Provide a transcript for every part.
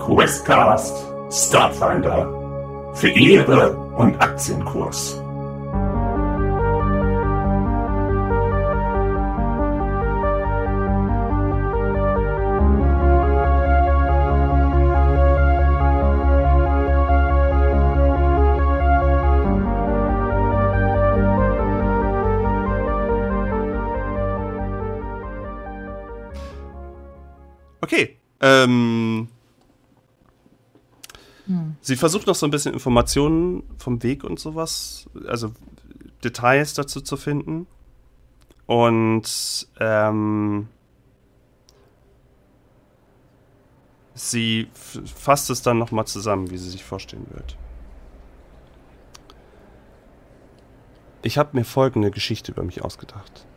Questcast Starfinder für Ehre und Aktienkurs. Okay. Ähm, Sie versucht noch so ein bisschen Informationen vom Weg und sowas, also Details dazu zu finden. Und ähm, sie fasst es dann nochmal zusammen, wie sie sich vorstellen wird. Ich habe mir folgende Geschichte über mich ausgedacht.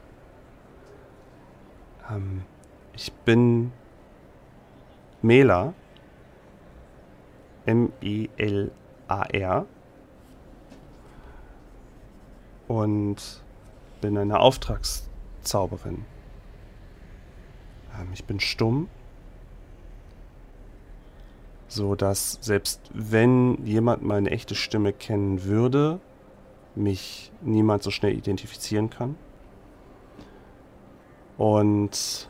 Ähm, ich bin Mela M-E-L-A-R. Und bin eine Auftragszauberin. Ähm, ich bin stumm, so dass selbst wenn jemand meine echte Stimme kennen würde, mich niemand so schnell identifizieren kann. Und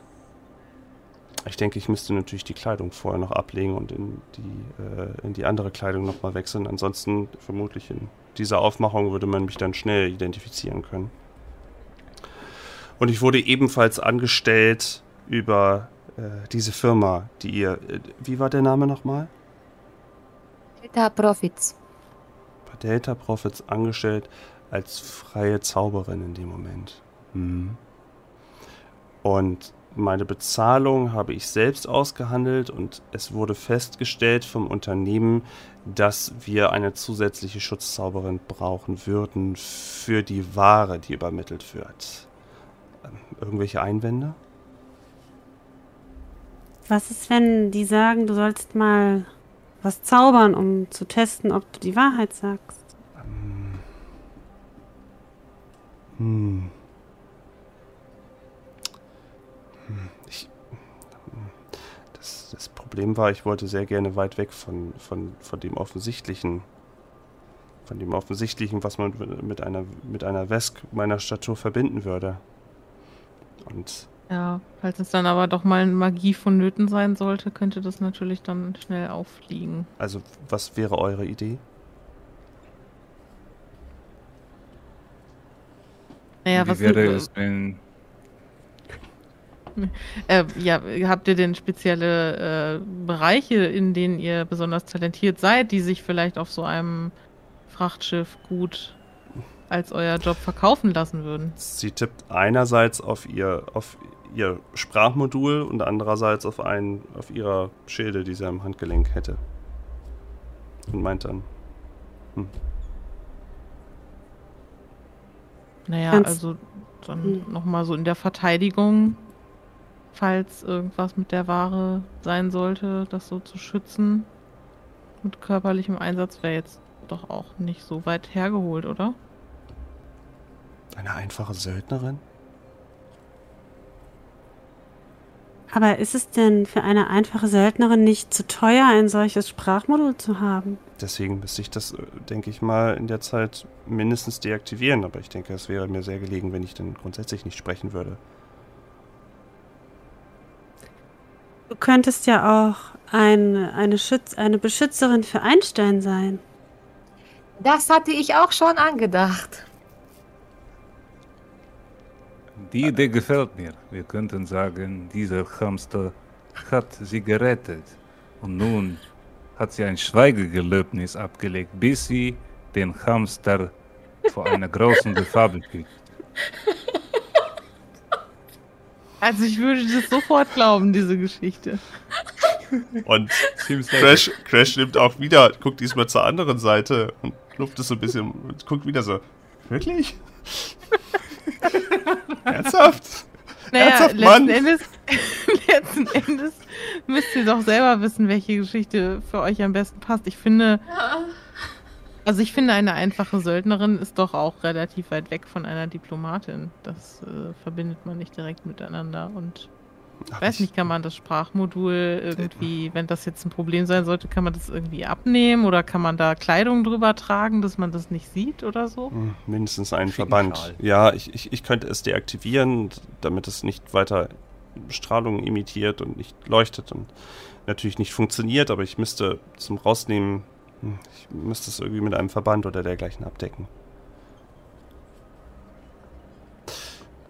ich denke, ich müsste natürlich die Kleidung vorher noch ablegen und in die, äh, in die andere Kleidung nochmal wechseln. Ansonsten vermutlich in dieser Aufmachung würde man mich dann schnell identifizieren können. Und ich wurde ebenfalls angestellt über äh, diese Firma, die ihr. Äh, wie war der Name nochmal? Delta Profits. Bei Delta Profits angestellt als freie Zauberin in dem Moment. Mhm. Und meine Bezahlung habe ich selbst ausgehandelt und es wurde festgestellt vom Unternehmen, dass wir eine zusätzliche Schutzzauberin brauchen würden für die Ware, die übermittelt wird. Ähm, irgendwelche Einwände? Was ist, wenn die sagen, du sollst mal was zaubern, um zu testen, ob du die Wahrheit sagst? Ähm. Hm. Problem war, ich wollte sehr gerne weit weg von, von, von dem Offensichtlichen. Von dem Offensichtlichen, was man mit einer, mit einer Wesk meiner Statur verbinden würde. Und. Ja, falls es dann aber doch mal Magie vonnöten sein sollte, könnte das natürlich dann schnell auffliegen. Also, was wäre eure Idee? Naja, Wie was wäre es, wenn Äh, ja, habt ihr denn spezielle äh, Bereiche, in denen ihr besonders talentiert seid, die sich vielleicht auf so einem Frachtschiff gut als euer Job verkaufen lassen würden? Sie tippt einerseits auf ihr, auf ihr Sprachmodul und andererseits auf einen, auf ihrer Schilde, die sie am Handgelenk hätte. Und meint dann. Hm. Naja, also dann hm. nochmal so in der Verteidigung falls irgendwas mit der Ware sein sollte, das so zu schützen. Mit körperlichem Einsatz wäre jetzt doch auch nicht so weit hergeholt, oder? Eine einfache Söldnerin? Aber ist es denn für eine einfache Söldnerin nicht zu teuer, ein solches Sprachmodul zu haben? Deswegen müsste ich das, äh, denke ich mal, in der Zeit mindestens deaktivieren. Aber ich denke, es wäre mir sehr gelegen, wenn ich dann grundsätzlich nicht sprechen würde. Du könntest ja auch ein, eine, Schütz, eine Beschützerin für Einstein sein. Das hatte ich auch schon angedacht. Die Idee gefällt mir. Wir könnten sagen, dieser Hamster hat sie gerettet. Und nun hat sie ein Schweigegelöbnis abgelegt, bis sie den Hamster vor einer großen Gefahr beschützt. Also ich würde das sofort glauben, diese Geschichte. Und Crash, Crash nimmt auch wieder, guckt diesmal zur anderen Seite und luft es so ein bisschen und guckt wieder so. Wirklich? Ernsthaft? Naja, Ernsthaft, Mann? Letzten Endes, letzten Endes müsst ihr doch selber wissen, welche Geschichte für euch am besten passt. Ich finde, also ich finde, eine einfache Söldnerin ist doch auch relativ weit weg von einer Diplomatin. Das äh, verbindet man nicht direkt miteinander und Ich weiß nicht, kann man das Sprachmodul irgendwie, wenn das jetzt ein Problem sein sollte, kann man das irgendwie abnehmen oder kann man da Kleidung drüber tragen, dass man das nicht sieht oder so? Hm, Mindestens einen Schicken Verband. Schal. Ja, ich, ich, ich könnte es deaktivieren, damit es nicht weiter Strahlung imitiert und nicht leuchtet und natürlich nicht funktioniert, aber ich müsste zum Rausnehmen, hm, ich müsste es irgendwie mit einem Verband oder dergleichen abdecken.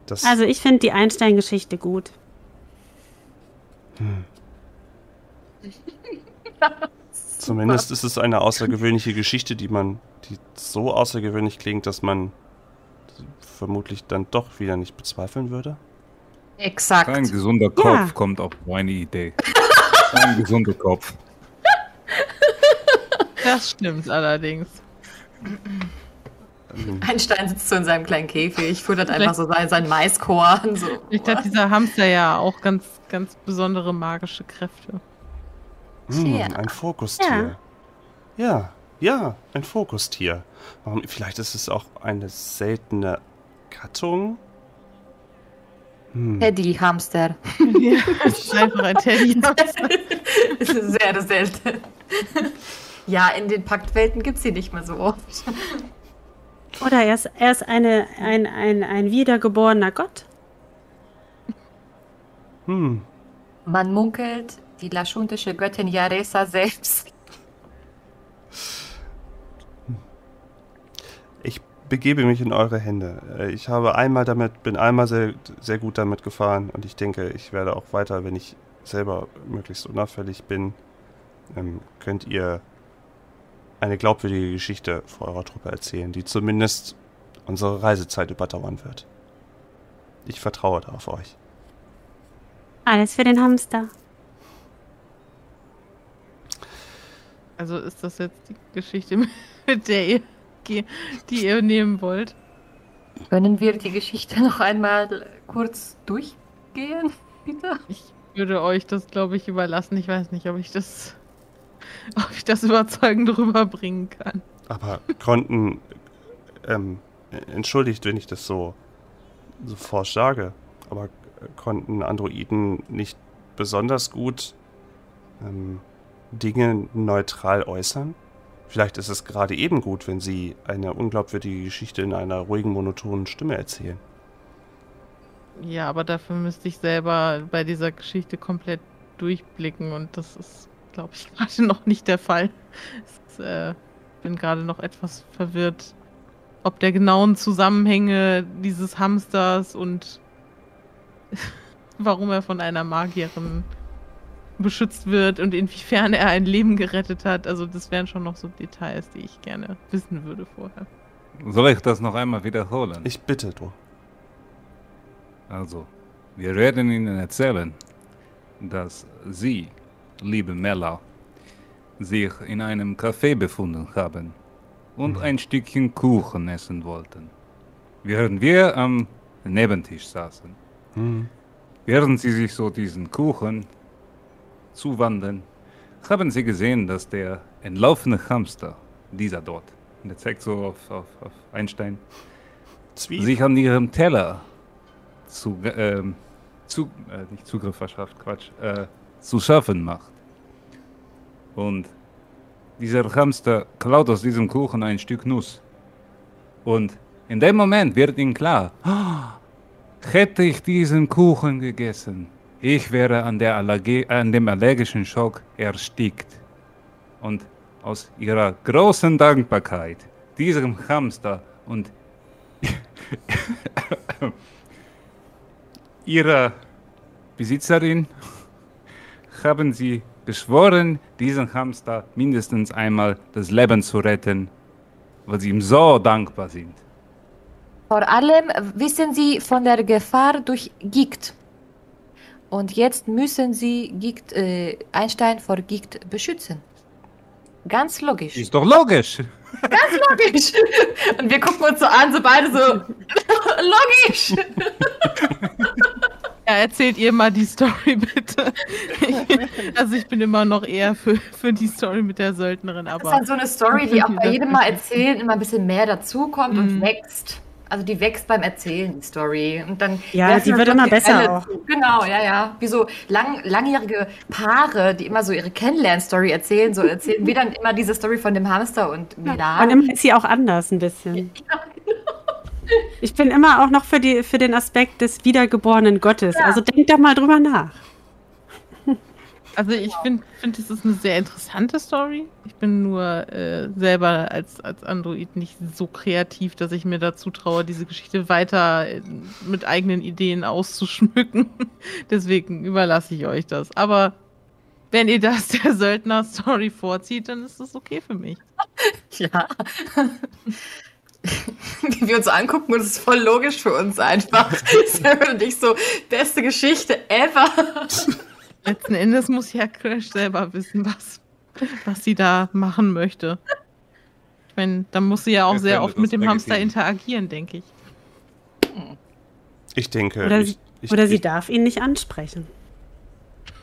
Das, Also ich finde die Einstein-Geschichte gut. Zumindest ist es eine außergewöhnliche Geschichte, die man, die so außergewöhnlich klingt, dass man vermutlich dann doch wieder nicht bezweifeln würde. Exakt. Kein gesunder Kopf kommt auf meine Idee. Kein gesunder Kopf. Das stimmt allerdings. Ähm, Einstein sitzt so in seinem kleinen Käfig, futtert einfach so sein, sein Maiskorn. So. Ich hat dieser Hamster ja auch ganz, ganz besondere magische Kräfte. Hm, Ja. ein Fokustier. Ja. ja, ein Fokustier. Warum? Vielleicht ist es auch eine seltene Gattung. Hm. Teddy-Hamster. Das ist einfach ein Teddy. Das ist sehr selten. Ja, in den Paktwelten gibt es sie nicht mehr so oft. Oder er ist, er ist eine, ein, ein, ein wiedergeborener Gott. Hm. Man munkelt, die laschuntische Göttin Jaresa selbst. Ich begebe mich in eure Hände. Ich habe einmal damit, bin einmal sehr, sehr gut damit gefahren und ich denke, ich werde auch weiter, wenn ich selber möglichst unauffällig bin, ähm, könnt ihr eine glaubwürdige Geschichte vor eurer Truppe erzählen, die zumindest unsere Reisezeit überdauern wird. Ich vertraue da auf euch. Alles für den Hamster. Also ist das jetzt die Geschichte, mit der ihr, die ihr nehmen wollt? Können wir die Geschichte noch einmal kurz durchgehen, bitte? Ich würde euch das, glaube ich, überlassen. Ich weiß nicht, ob ich das, ob ich das überzeugend rüberbringen kann. Aber konnten, ähm, entschuldigt, wenn ich das so, so forsch sage, aber konnten Androiden nicht besonders gut ähm, Dinge neutral äußern? Vielleicht ist es gerade eben gut, wenn sie eine unglaubwürdige Geschichte in einer ruhigen, monotonen Stimme erzählen. Ja, aber dafür müsste ich selber bei dieser Geschichte komplett durchblicken und das ist, glaube ich, gerade noch nicht der Fall. Ich äh, bin gerade noch etwas verwirrt, ob der genauen Zusammenhänge dieses Hamsters und warum er von einer Magierin beschützt wird und inwiefern er ein Leben gerettet hat. Also das wären schon noch so Details, die ich gerne wissen würde vorher. Soll ich das noch einmal wiederholen? Ich bitte, du. Also, wir werden Ihnen erzählen, dass Sie, liebe Mella, sich in einem Café befunden haben und ein Stückchen Kuchen essen wollten. Während wir am Nebentisch saßen, Hm. während Sie sich so diesen Kuchen zuwandern, haben Sie gesehen, dass der entlaufene Hamster, dieser dort, der zeigt so auf, auf, auf Einstein, Zwie sich an ihrem Teller zu, ähm, zu äh, nicht Zugriff verschafft, Quatsch, äh, zu schaffen macht. Und dieser Hamster klaut aus diesem Kuchen ein Stück Nuss. Und in dem Moment wird ihm klar, "Ah, hätte ich diesen Kuchen gegessen, ich wäre an, Allergie, an dem allergischen Schock erstickt. Und aus ihrer großen Dankbarkeit diesem Hamster und ihrer Besitzerin haben sie beschworen, diesen Hamster mindestens einmal das Leben zu retten, weil sie ihm so dankbar sind. Vor allem wissen Sie von der Gefahr durch Gicht. Und jetzt müssen Sie Gicht, äh, Einstein vor Gicht beschützen. Ganz logisch. Ist doch logisch. logisch. Und wir gucken uns so an, so beide so. logisch. Ja, erzählt ihr mal die Story bitte. Ich, also ich bin immer noch eher für, für die Story mit der Söldnerin, Das ist aber halt so eine Story, die auch bei jedem Mal erzählen immer ein bisschen mehr dazukommt und Mhm. wächst. Also die wächst beim Erzählen, die Story. Und dann Ja, die wir wird immer besser Quelle auch. Genau, ja, ja. Wie so lang, langjährige Paare, die immer so ihre Kennenlern-Story erzählen. So erzählen wir dann immer diese Story von dem Hamster und Milan. Und immer ist sie auch anders ein bisschen. Ich bin immer auch noch für, die, für den Aspekt des wiedergeborenen Gottes. Also denk da mal drüber nach. Also ich finde, find, das ist eine sehr interessante Story. Ich bin nur äh, selber als, als Android nicht so kreativ, dass ich mir dazu traue, diese Geschichte weiter äh, mit eigenen Ideen auszuschmücken. Deswegen überlasse ich euch das. Aber wenn ihr das der Söldner-Story vorzieht, dann ist das okay für mich. Ja. Wie wir uns angucken und es ist voll logisch für uns einfach. Sam und ich so, beste Geschichte ever. Letzten Endes muss ja Crash selber wissen, was, was sie da machen möchte. Ich meine, da muss sie ja auch Wir sehr oft mit dem Hamster interagieren, denke ich. Ich denke. Oder, ich, sie, ich, oder sie ich, darf ihn nicht ansprechen.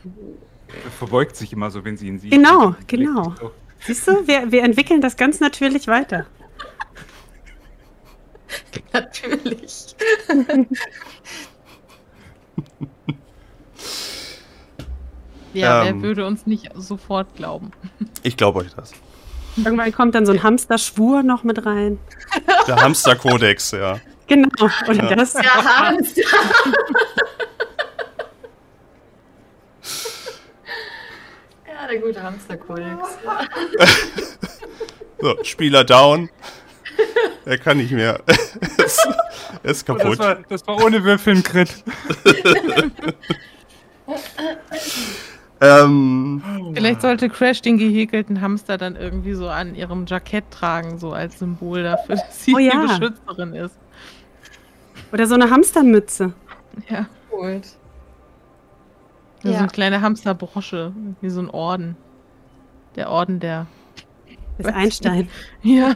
Er verbeugt sich immer so, wenn sie ihn sieht. Genau, genau. Siehst du, wir, wir entwickeln das ganz natürlich weiter. Natürlich. Ja, Ähm. wer würde uns nicht sofort glauben? ich glaube euch das. Irgendwann kommt dann so ein Hamsterschwur noch mit rein. Der Hamsterkodex, ja. Genau. Oder Ja. das. Der Hamster. ja, der gute Hamsterkodex. So, Spieler down. Er kann nicht mehr. er ist, Oh, kaputt. das, war, das war ohne Würfel ein Crit. ähm, Vielleicht sollte Crash den gehäkelten Hamster dann irgendwie so an ihrem Jackett tragen, so als Symbol dafür, dass sie Oh ja. die Beschützerin ist. Oder so eine Hamstermütze. Ja. Gut. So Ja. eine kleine Hamsterbrosche, wie so ein Orden. Der Orden der. Das ist Einstein. Ja.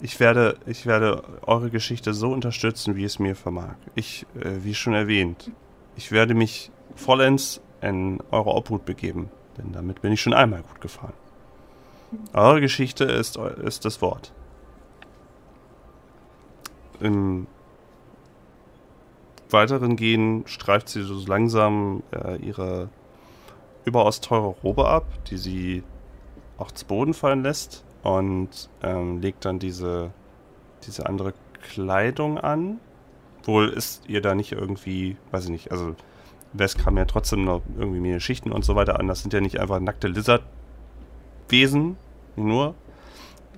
Ich, werde, ich werde eure Geschichte so unterstützen, wie es mir vermag. Ich, äh, wie schon erwähnt, ich werde mich vollends in eure Obhut begeben. Denn damit bin ich schon einmal gut gefahren. Eure Geschichte ist, ist das Wort. Im weiteren Gehen streift sie so langsam äh, ihre überaus teure Robe ab, die sie auch zu Boden fallen lässt und ähm, legt dann diese, diese andere Kleidung an. Wohl ist ihr da nicht irgendwie, weiß ich nicht, also Wes kam ja trotzdem noch irgendwie mehr Schichten und so weiter an. Das sind ja nicht einfach nackte Lizardwesen, nur.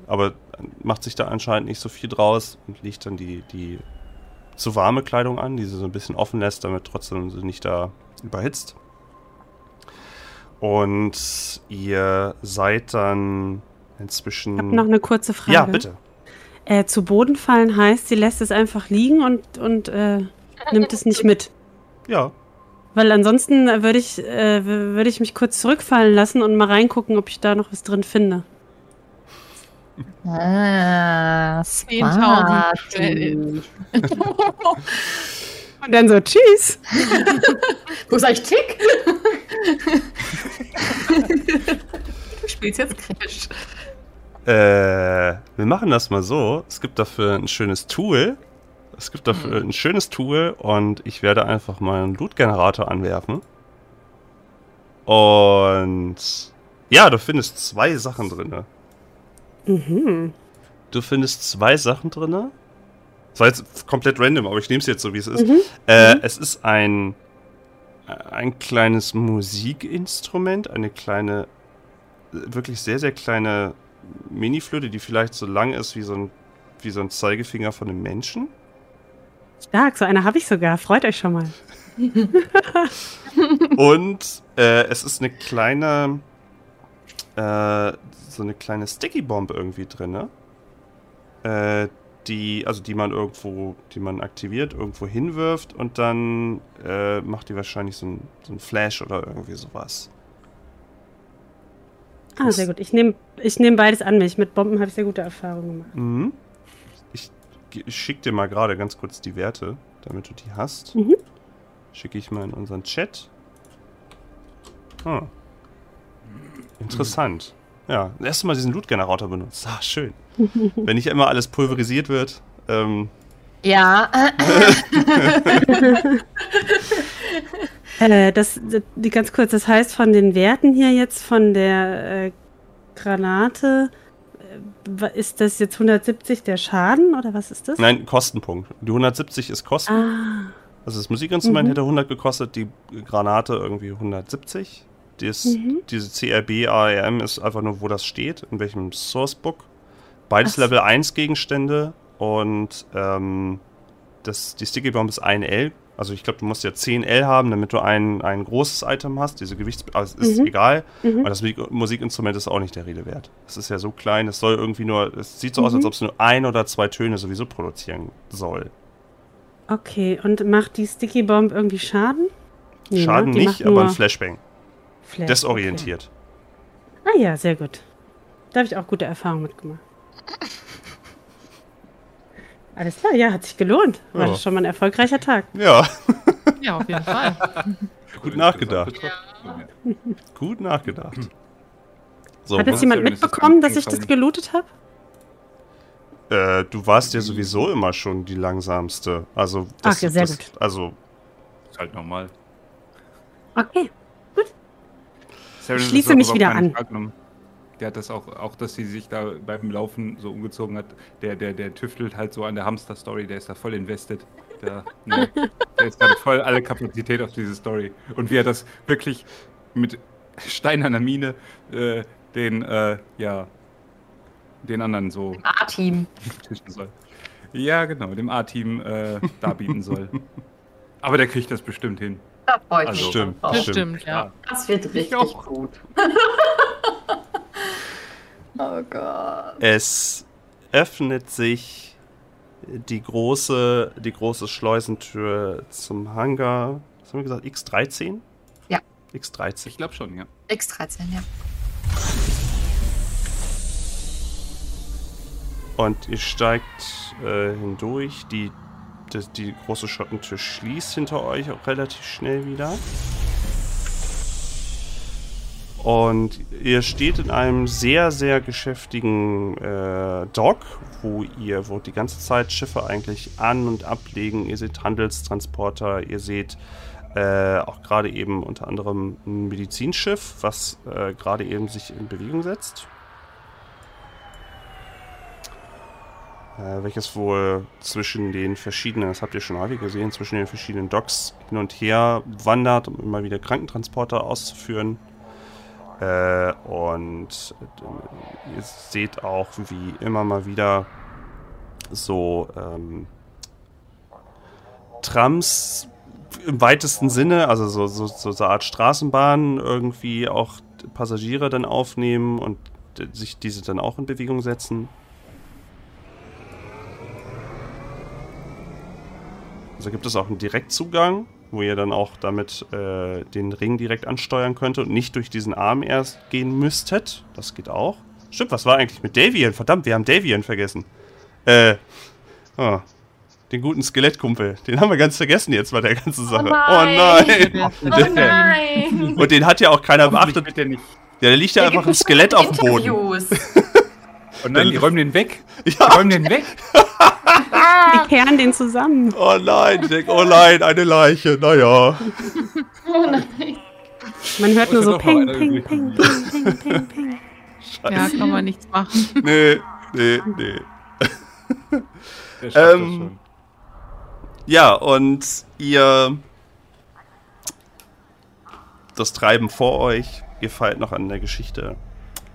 Aber macht sich da anscheinend nicht so viel draus und legt dann die, die zu warme Kleidung an, die sie so ein bisschen offen lässt, damit trotzdem sie nicht da überhitzt. Und ihr seid dann inzwischen. Ich habe noch eine kurze Frage. ja, bitte. Äh, zu Boden fallen heißt, sie lässt es einfach liegen und, und äh, nimmt es nicht mit. Ja. Weil ansonsten würde ich, äh, würde ich mich kurz zurückfallen lassen und mal reingucken, ob ich da noch was drin finde. Ah, 10.000 Credits. Und dann so, tschüss. Wo ist eigentlich Tick? du spielst jetzt Crash. Äh, wir machen das mal so. Es gibt dafür ein schönes Tool. Es gibt dafür ein schönes Tool und ich werde einfach mal einen Loot-Generator anwerfen. Und ja, du findest zwei Sachen drin. Mhm. Du findest zwei Sachen drin. Das war jetzt komplett random, aber ich nehme es jetzt so, wie es ist. Mhm. Äh, Es ist ein, ein kleines Musikinstrument, eine kleine, wirklich sehr, sehr kleine Mini-Flöte, die vielleicht so lang ist wie so ein, wie so ein Zeigefinger von einem Menschen. Stark, so eine habe ich sogar. Freut euch schon mal. Und äh, es ist eine kleine, äh, so eine kleine Sticky Bomb irgendwie drin. Äh, die, also die man irgendwo, die man aktiviert, irgendwo hinwirft und dann äh, macht die wahrscheinlich so ein, so ein Flash oder irgendwie sowas. Ah, sehr gut. Ich nehme ich nehm beides an mich. Mit Bomben habe ich sehr gute Erfahrungen gemacht. Mhm. Ich, ge- ich schick dir mal gerade ganz kurz die Werte, damit du die hast. Mhm. Schicke ich mal in unseren Chat. Ah. Interessant. Ja, das erste Mal diesen Loot-Generator benutzt. Ah, schön. Wenn nicht immer alles pulverisiert wird. Ähm, Ja. Äh, das, die ganz kurz, das heißt von den Werten hier jetzt von der äh, Granate, äh, ist das jetzt 170 der Schaden oder was ist das? nein, Kostenpunkt. Die 170 ist Kosten. Ah, Also das Musikinstrument Mhm. hätte 100 gekostet, die Granate irgendwie 170. Das, Mhm. Diese CRB ARM ist einfach nur, wo das steht, in welchem Sourcebook. Beides Ach. Level 1 Gegenstände und ähm, das, die Sticky Bomb ist 1L. Also ich glaube, du musst ja 10L haben, damit du ein, ein großes Item hast. Diese Gewichts... Also es ist Mhm. egal, mhm. aber das Musik Musikinstrument ist auch nicht der Rede wert. Es ist ja so klein, es soll irgendwie nur... Es sieht so aus, Mhm. als ob es nur ein oder zwei Töne sowieso produzieren soll. Okay, und macht die Sticky Bomb irgendwie Schaden? Nee, ne? Schaden Die nicht, aber ein Flashbang. Flash, Desorientiert. Okay. Ah ja, sehr gut. Da habe ich auch gute Erfahrungen mitgemacht. Alles klar, ja, hat sich gelohnt. War Ja. das schon mal ein erfolgreicher Tag. Ja, Ja, auf jeden Fall. gut nachgedacht. Ja. Gut nachgedacht. So, Hat jetzt jemand das mitbekommen, dass ich das gelootet habe? äh, du warst ja sowieso immer schon die langsamste. Also, Ach ja, sehr das, gut. Also, Ist halt normal. Okay. Sharon Ich schließe mich wieder an. Genommen. Der hat das auch, auch, dass sie sich da beim Laufen so umgezogen hat. Der, der, der tüftelt halt so an der Hamster-Story, der ist da voll invested. Der, ne, der ist gerade voll alle Kapazität auf diese Story. Und wie er das wirklich mit steinerner Miene äh, den, äh, ja, den anderen so A-Team. Ja, genau, dem A-Team äh, darbieten soll. Aber der kriegt das bestimmt hin. Da freue ich Also, mich. stimmt, drauf. Das stimmt. stimmt, ja. Das wird richtig auch. gut. oh Gott. es öffnet sich die große, die große Schleusentür zum Hangar. Was haben wir gesagt? X13? Ja. X13. Ich glaube schon, ja. X13, ja. Und ihr steigt äh, hindurch. Die, die, die große Schottentür schließt hinter euch auch relativ schnell wieder. Und ihr steht in einem sehr, sehr geschäftigen äh, Dock, wo ihr, wo die ganze Zeit Schiffe eigentlich an- und ablegen. Ihr seht Handelstransporter, ihr seht äh, auch gerade eben unter anderem ein Medizinschiff, was äh, gerade eben sich in Bewegung setzt. äh, welches wohl zwischen den verschiedenen, das habt ihr schon häufig gesehen, zwischen den verschiedenen Docks hin und her wandert, um immer wieder Krankentransporter auszuführen. Äh, und äh, ihr seht auch, wie immer mal wieder so ähm, Trams im weitesten Sinne, also so, so, so eine Art Straßenbahn irgendwie auch Passagiere dann aufnehmen und äh, sich diese dann auch in Bewegung setzen. Also gibt es auch einen Direktzugang, wo ihr dann auch damit äh, den Ring direkt ansteuern könnt und nicht durch diesen Arm erst gehen müsstet. Das geht auch. Stimmt, was war eigentlich mit Davian? Verdammt, wir haben Davian vergessen. Äh, oh, den guten Skelettkumpel. Den haben wir ganz vergessen jetzt bei der ganzen Sache. nein. Oh nein! Oh nein! Und den hat ja auch keiner beachtet. Der. Ja, da liegt ja einfach ein Skelett auf dem Boden. Oh nein, die räumen den weg. Die Ja, räumen den weg. Die kehren den zusammen. oh nein, denk, oh nein, eine Leiche. Naja. Oh nein. Man hört Oh, nur so ping, ping, ping, ping, ping, ping, ping. Ja, kann man nichts machen. Nee, nee, nee. Ähm. Ja, und ihr. Das Treiben vor euch, ihr feilt noch an der Geschichte.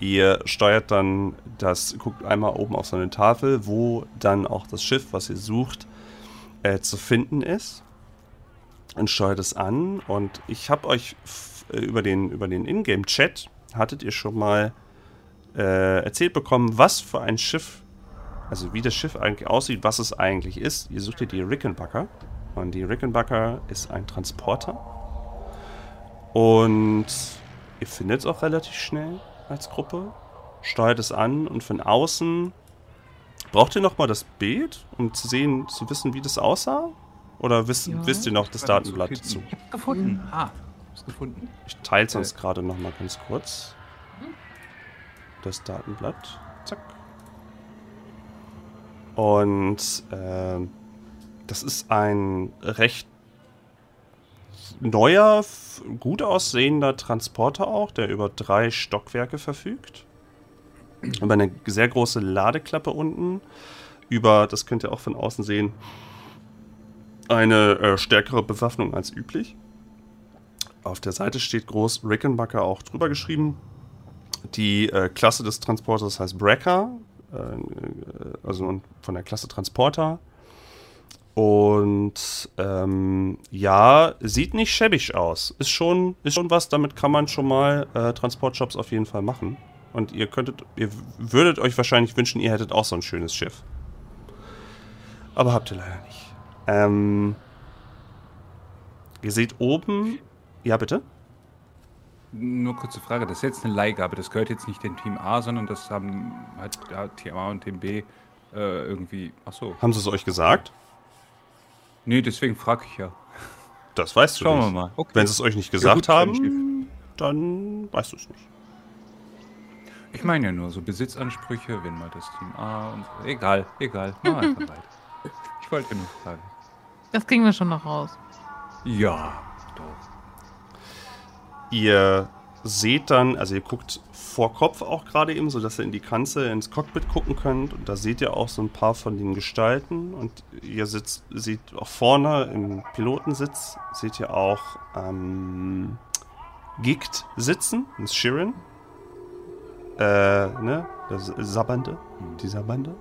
Ihr steuert dann das, guckt einmal oben auf so eine Tafel, wo dann auch das Schiff, was ihr sucht, äh, zu finden ist. Und steuert es an. Und ich habe euch äh, über den, über den Ingame-Chat, hattet ihr schon mal äh, erzählt bekommen, was für ein Schiff also wie das Schiff eigentlich aussieht, was es eigentlich ist. Ihr sucht hier die Rickenbacker. Und die Rickenbacker ist ein Transporter. Und ihr findet es auch relativ schnell als Gruppe. Steuert es an und von außen. Braucht ihr nochmal das Bild, um zu sehen, zu wissen, wie das aussah? Oder wisst, Ja. wisst ihr noch das Datenblatt dazu? Ich hab's gefunden. Ah, ich hab's gefunden. Ich teile sonst gerade nochmal ganz kurz. das Datenblatt. Zack. Und äh, das ist ein recht neuer, gut aussehender Transporter auch, der über drei Stockwerke verfügt. Über eine sehr große Ladeklappe unten. Über, das könnt ihr auch von außen sehen, eine äh, stärkere Bewaffnung als üblich. Auf der Seite steht groß Rickenbacker auch drüber geschrieben. Die äh, Klasse des Transporters heißt Brecker, äh, also von der Klasse Transporter. Und ähm, ja, sieht nicht schäbig aus. Ist schon, ist schon was, damit kann man schon mal äh, Transportjobs auf jeden Fall machen. Und ihr könntet, ihr würdet euch wahrscheinlich wünschen, ihr hättet auch so ein schönes Schiff. Aber habt ihr leider nicht. Ähm, ihr seht oben. Ja, bitte? Nur kurze Frage, das ist jetzt eine Leihgabe, das gehört jetzt nicht dem Team A, sondern das haben halt ja, Team A und Team B äh, irgendwie. Achso. Haben sie es euch gesagt? Nee, deswegen frage ich ja. Das weißt du Schauen nicht. wir mal. Okay. Wenn sie es euch nicht gesagt Ja, haben, gut, dann dann weißt du es nicht. Ich meine ja nur so Besitzansprüche, wenn mal das Team A und so. Egal, egal. Mach einfach weiter. Ich wollte nur fragen. Das kriegen wir schon noch raus. Ja, doch. Ihr seht dann, also ihr guckt vor Kopf auch gerade eben, sodass ihr in die Kanzel ins Cockpit gucken könnt. Und da seht ihr auch so ein paar von den Gestalten. Und ihr sitzt, seht auch vorne im Pilotensitz, seht ihr auch ähm, Gigt sitzen, das Shirin. Äh, ne? Das Sabbernde, die Sabbernde.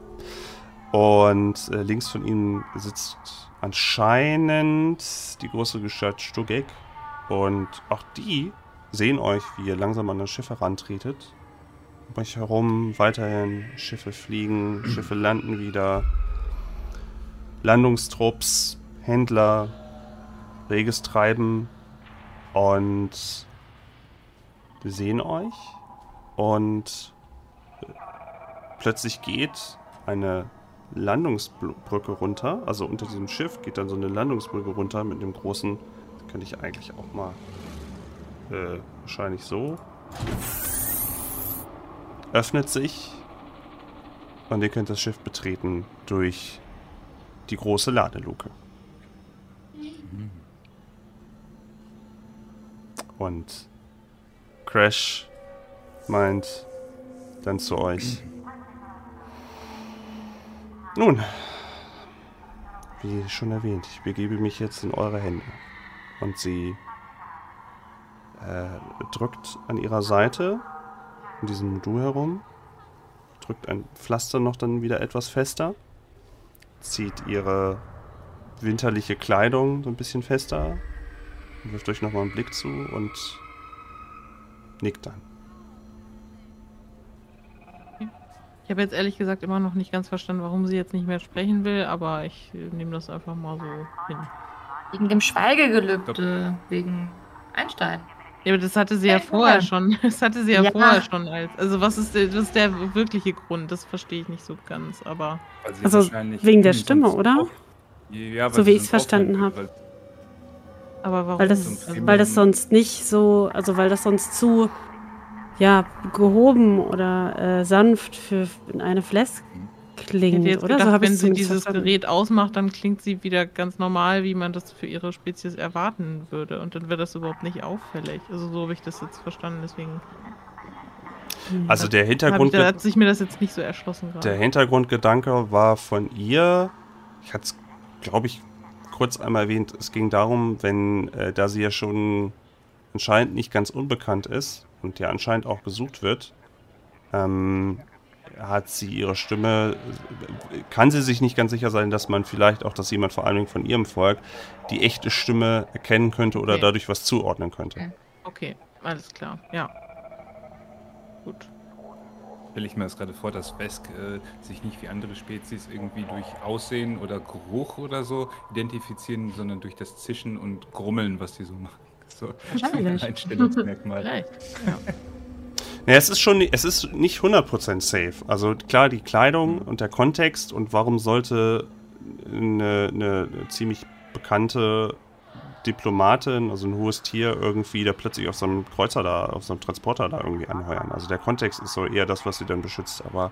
Und äh, links von ihm sitzt anscheinend die große Gestalt Stugek. Und auch die sehen euch, wie ihr langsam an das Schiff herantretet. Um euch herum weiterhin Schiffe fliegen, Schiffe landen wieder. Landungstrupps, Händler, reges Treiben. Und wir sehen euch. Und plötzlich geht eine Landungsbrücke runter. Also unter diesem Schiff geht dann so eine Landungsbrücke runter mit einem großen. Das könnte ich eigentlich auch mal äh, wahrscheinlich so. Öffnet sich und ihr könnt das Schiff betreten durch die große Ladeluke. Und Crash meint dann zu euch. Nun, wie schon erwähnt, ich begebe mich jetzt in eure Hände. Und sie äh, drückt an ihrer Seite in diesem Modul herum, drückt ein Pflaster noch dann wieder etwas fester, zieht ihre winterliche Kleidung so ein bisschen fester, wirft euch nochmal einen Blick zu und nickt dann. Ich habe jetzt ehrlich gesagt immer noch nicht ganz verstanden, warum sie jetzt nicht mehr sprechen will, aber ich äh, nehme das einfach mal so hin. Wegen dem Schweigegelübde, wegen Einstein. Ja, aber das hatte sie ja vorher schon. Das hatte sie ja, Ja. vorher schon als. Also was ist, der- was ist der wirkliche Grund? Das verstehe ich nicht so ganz, aber. Also, wahrscheinlich wegen der Stimme, oder? Auch, ja, So wie ich's sonst verstanden aufhören hab. will, Aber warum? Weil das, Sonst weil das sonst nicht so, also weil das sonst zu, ja, gehoben oder äh, sanft für eine Ich klingt, hätte jetzt oder? gedacht, so wenn sie dieses verstanden. Gerät ausmacht, dann klingt sie wieder ganz normal, wie man das für ihre Spezies erwarten würde. Und dann wäre das überhaupt nicht auffällig. Also so habe ich das jetzt verstanden, deswegen Also der ich, Hintergrund, da hat sich mir das jetzt nicht so erschlossen gerade. der Hintergrundgedanke war von ihr, ich hatte es, glaube ich, kurz einmal erwähnt, es ging darum, wenn, äh, da sie ja schon anscheinend nicht ganz unbekannt ist und ja anscheinend auch gesucht wird, ähm, hat sie ihre Stimme, kann sie sich nicht ganz sicher sein, dass man vielleicht auch, dass jemand vor allen Dingen von ihrem Volk die echte Stimme erkennen könnte oder Okay. dadurch was zuordnen könnte. Okay, alles klar. Ja. Gut. Stelle ich mir das gerade vor, dass Vesk äh, sich nicht wie andere Spezies irgendwie durch Aussehen oder Geruch oder so identifizieren, sondern durch das Zischen und Grummeln, was die so machen. So Wahrscheinlich. ein Einstellungsmerkmal. Vielleicht. Ja, es ist schon, es ist nicht 100% safe. Also klar, die Kleidung und der Kontext und warum sollte eine, eine ziemlich bekannte Diplomatin, also ein hohes Tier, irgendwie da plötzlich auf so einem Kreuzer da, auf so einem Transporter da irgendwie anheuern. Also der Kontext ist so eher das, was sie dann beschützt, aber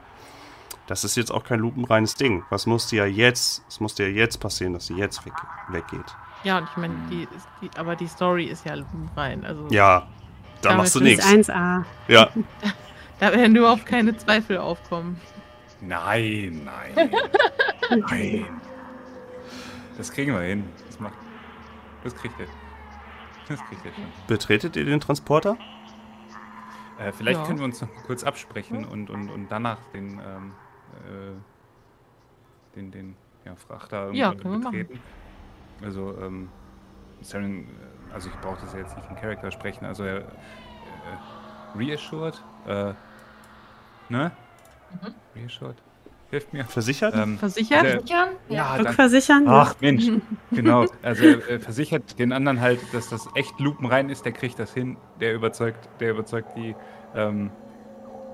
das ist jetzt auch kein lupenreines Ding. Was musste ja jetzt, es musste ja jetzt passieren, dass sie jetzt weg, weggeht. Ja, und ich meine, die, die, aber die Story ist ja lupenrein. Also Ja, da machst du Das ist nichts. 1A. Ja, da werden überhaupt keine Zweifel aufkommen. Nein, nein. nein. Das kriegen wir hin. Das, macht, das kriegt er. Das kriegt er schon. betretet ihr den Transporter? Äh, vielleicht Ja. können wir uns noch kurz absprechen und, und, und danach den, ähm, äh, den, den ja, Frachter Ja, irgendwie können wir machen. betreten. Also, ähm, Saren, äh, also ich brauche das jetzt nicht in Charakter sprechen, also er äh, reassured, äh, ne? Mhm. Reassured? Hilft mir. Versichert? Ähm, Versichert? der- Sichern? ja. Rückversichern? Ach Mensch, genau. Also er äh, versichert den anderen halt, dass das echt lupenrein ist, der kriegt das hin, der überzeugt, der überzeugt die ähm,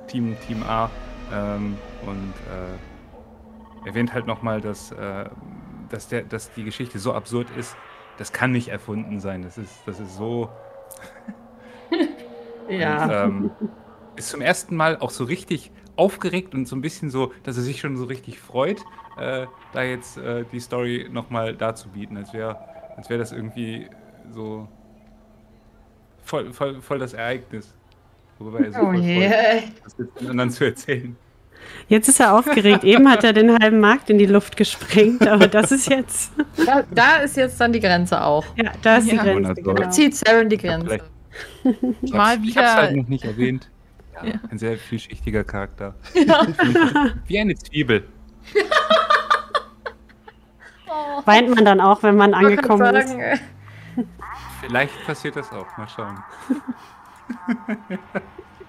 Team, Team A ähm, und äh, erwähnt halt nochmal, dass, äh, dass, der, dass die Geschichte so absurd ist, das kann nicht erfunden sein. Das ist, das ist so. Ja. Und, ähm, ist zum ersten Mal auch so richtig aufgeregt und so ein bisschen so, dass er sich schon so richtig freut, äh, da jetzt äh, die Story nochmal darzubieten, als wäre als wär das irgendwie so voll, voll, voll das Ereignis. Worüber er sich Oh je. freut, das jetzt anderen zu erzählen. Jetzt ist er aufgeregt. Eben hat er den halben Markt in die Luft gesprengt, aber das ist jetzt. Da, da ist jetzt dann die Grenze auch. Ja, da ist die Ja. Grenze. Wunderbar. Genau. Da zieht Saren die Grenze. Vielleicht- Ich Mal hab's- Ich hab's wieder- halt noch nicht erwähnt. Ja, Ja. Ein sehr vielschichtiger Charakter. Wie eine Zwiebel. Weint man dann auch, wenn man angekommen ist. sagen, Vielleicht passiert das auch. Mal schauen.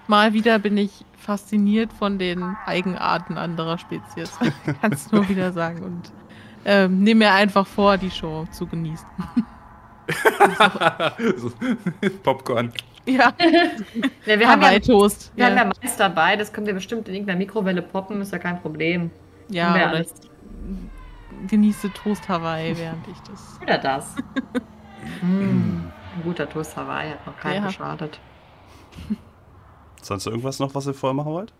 Mal wieder bin ich fasziniert von den Eigenarten anderer Spezies. Kannst nur wieder sagen. Und ähm, nehme mir einfach vor, die Show zu genießen. Popcorn. Ja, Ja, wir haben ja, Hawaii-Toast. wir haben ja Ja, Mais dabei, das können wir bestimmt in irgendeiner Mikrowelle poppen, ist ja kein Problem. ja oder alles. ich genieße Toast Hawaii, während ich das. Oder das. mm, ein guter Toast Hawaii hat noch keinen Ja. geschadet. Sonst irgendwas noch, was ihr vorher machen wollt?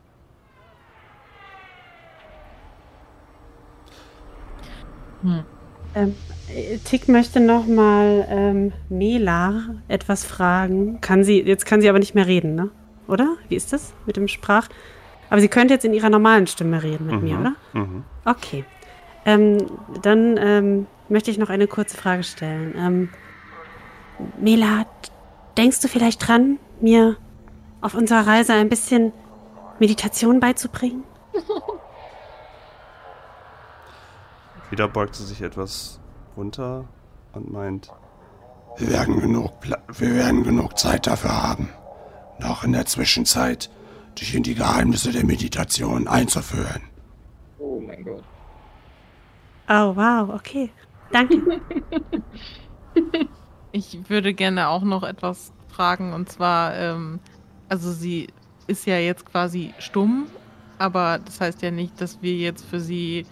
Hm. Ähm, äh, Tick möchte noch mal ähm, Mela etwas fragen. Kann sie, jetzt kann sie aber nicht mehr reden, ne? Oder? Wie ist das mit dem Sprach? Aber sie könnte jetzt in ihrer normalen Stimme reden mit mir, oder? Mhm. Okay. Ähm, dann ähm, möchte ich noch eine kurze Frage stellen. Ähm, Mela, denkst du vielleicht dran, mir auf unserer Reise ein bisschen Meditation beizubringen? Wieder beugt sie sich etwas runter und meint, Wir werden genug, Pla wir werden genug Zeit dafür haben, noch in der Zwischenzeit dich in die Geheimnisse der Meditation einzuführen. Oh mein Gott. Oh, wow, okay. Danke. Ich würde gerne auch noch etwas fragen und zwar, ähm, also sie ist ja jetzt quasi stumm, aber das heißt ja nicht, dass wir jetzt für sie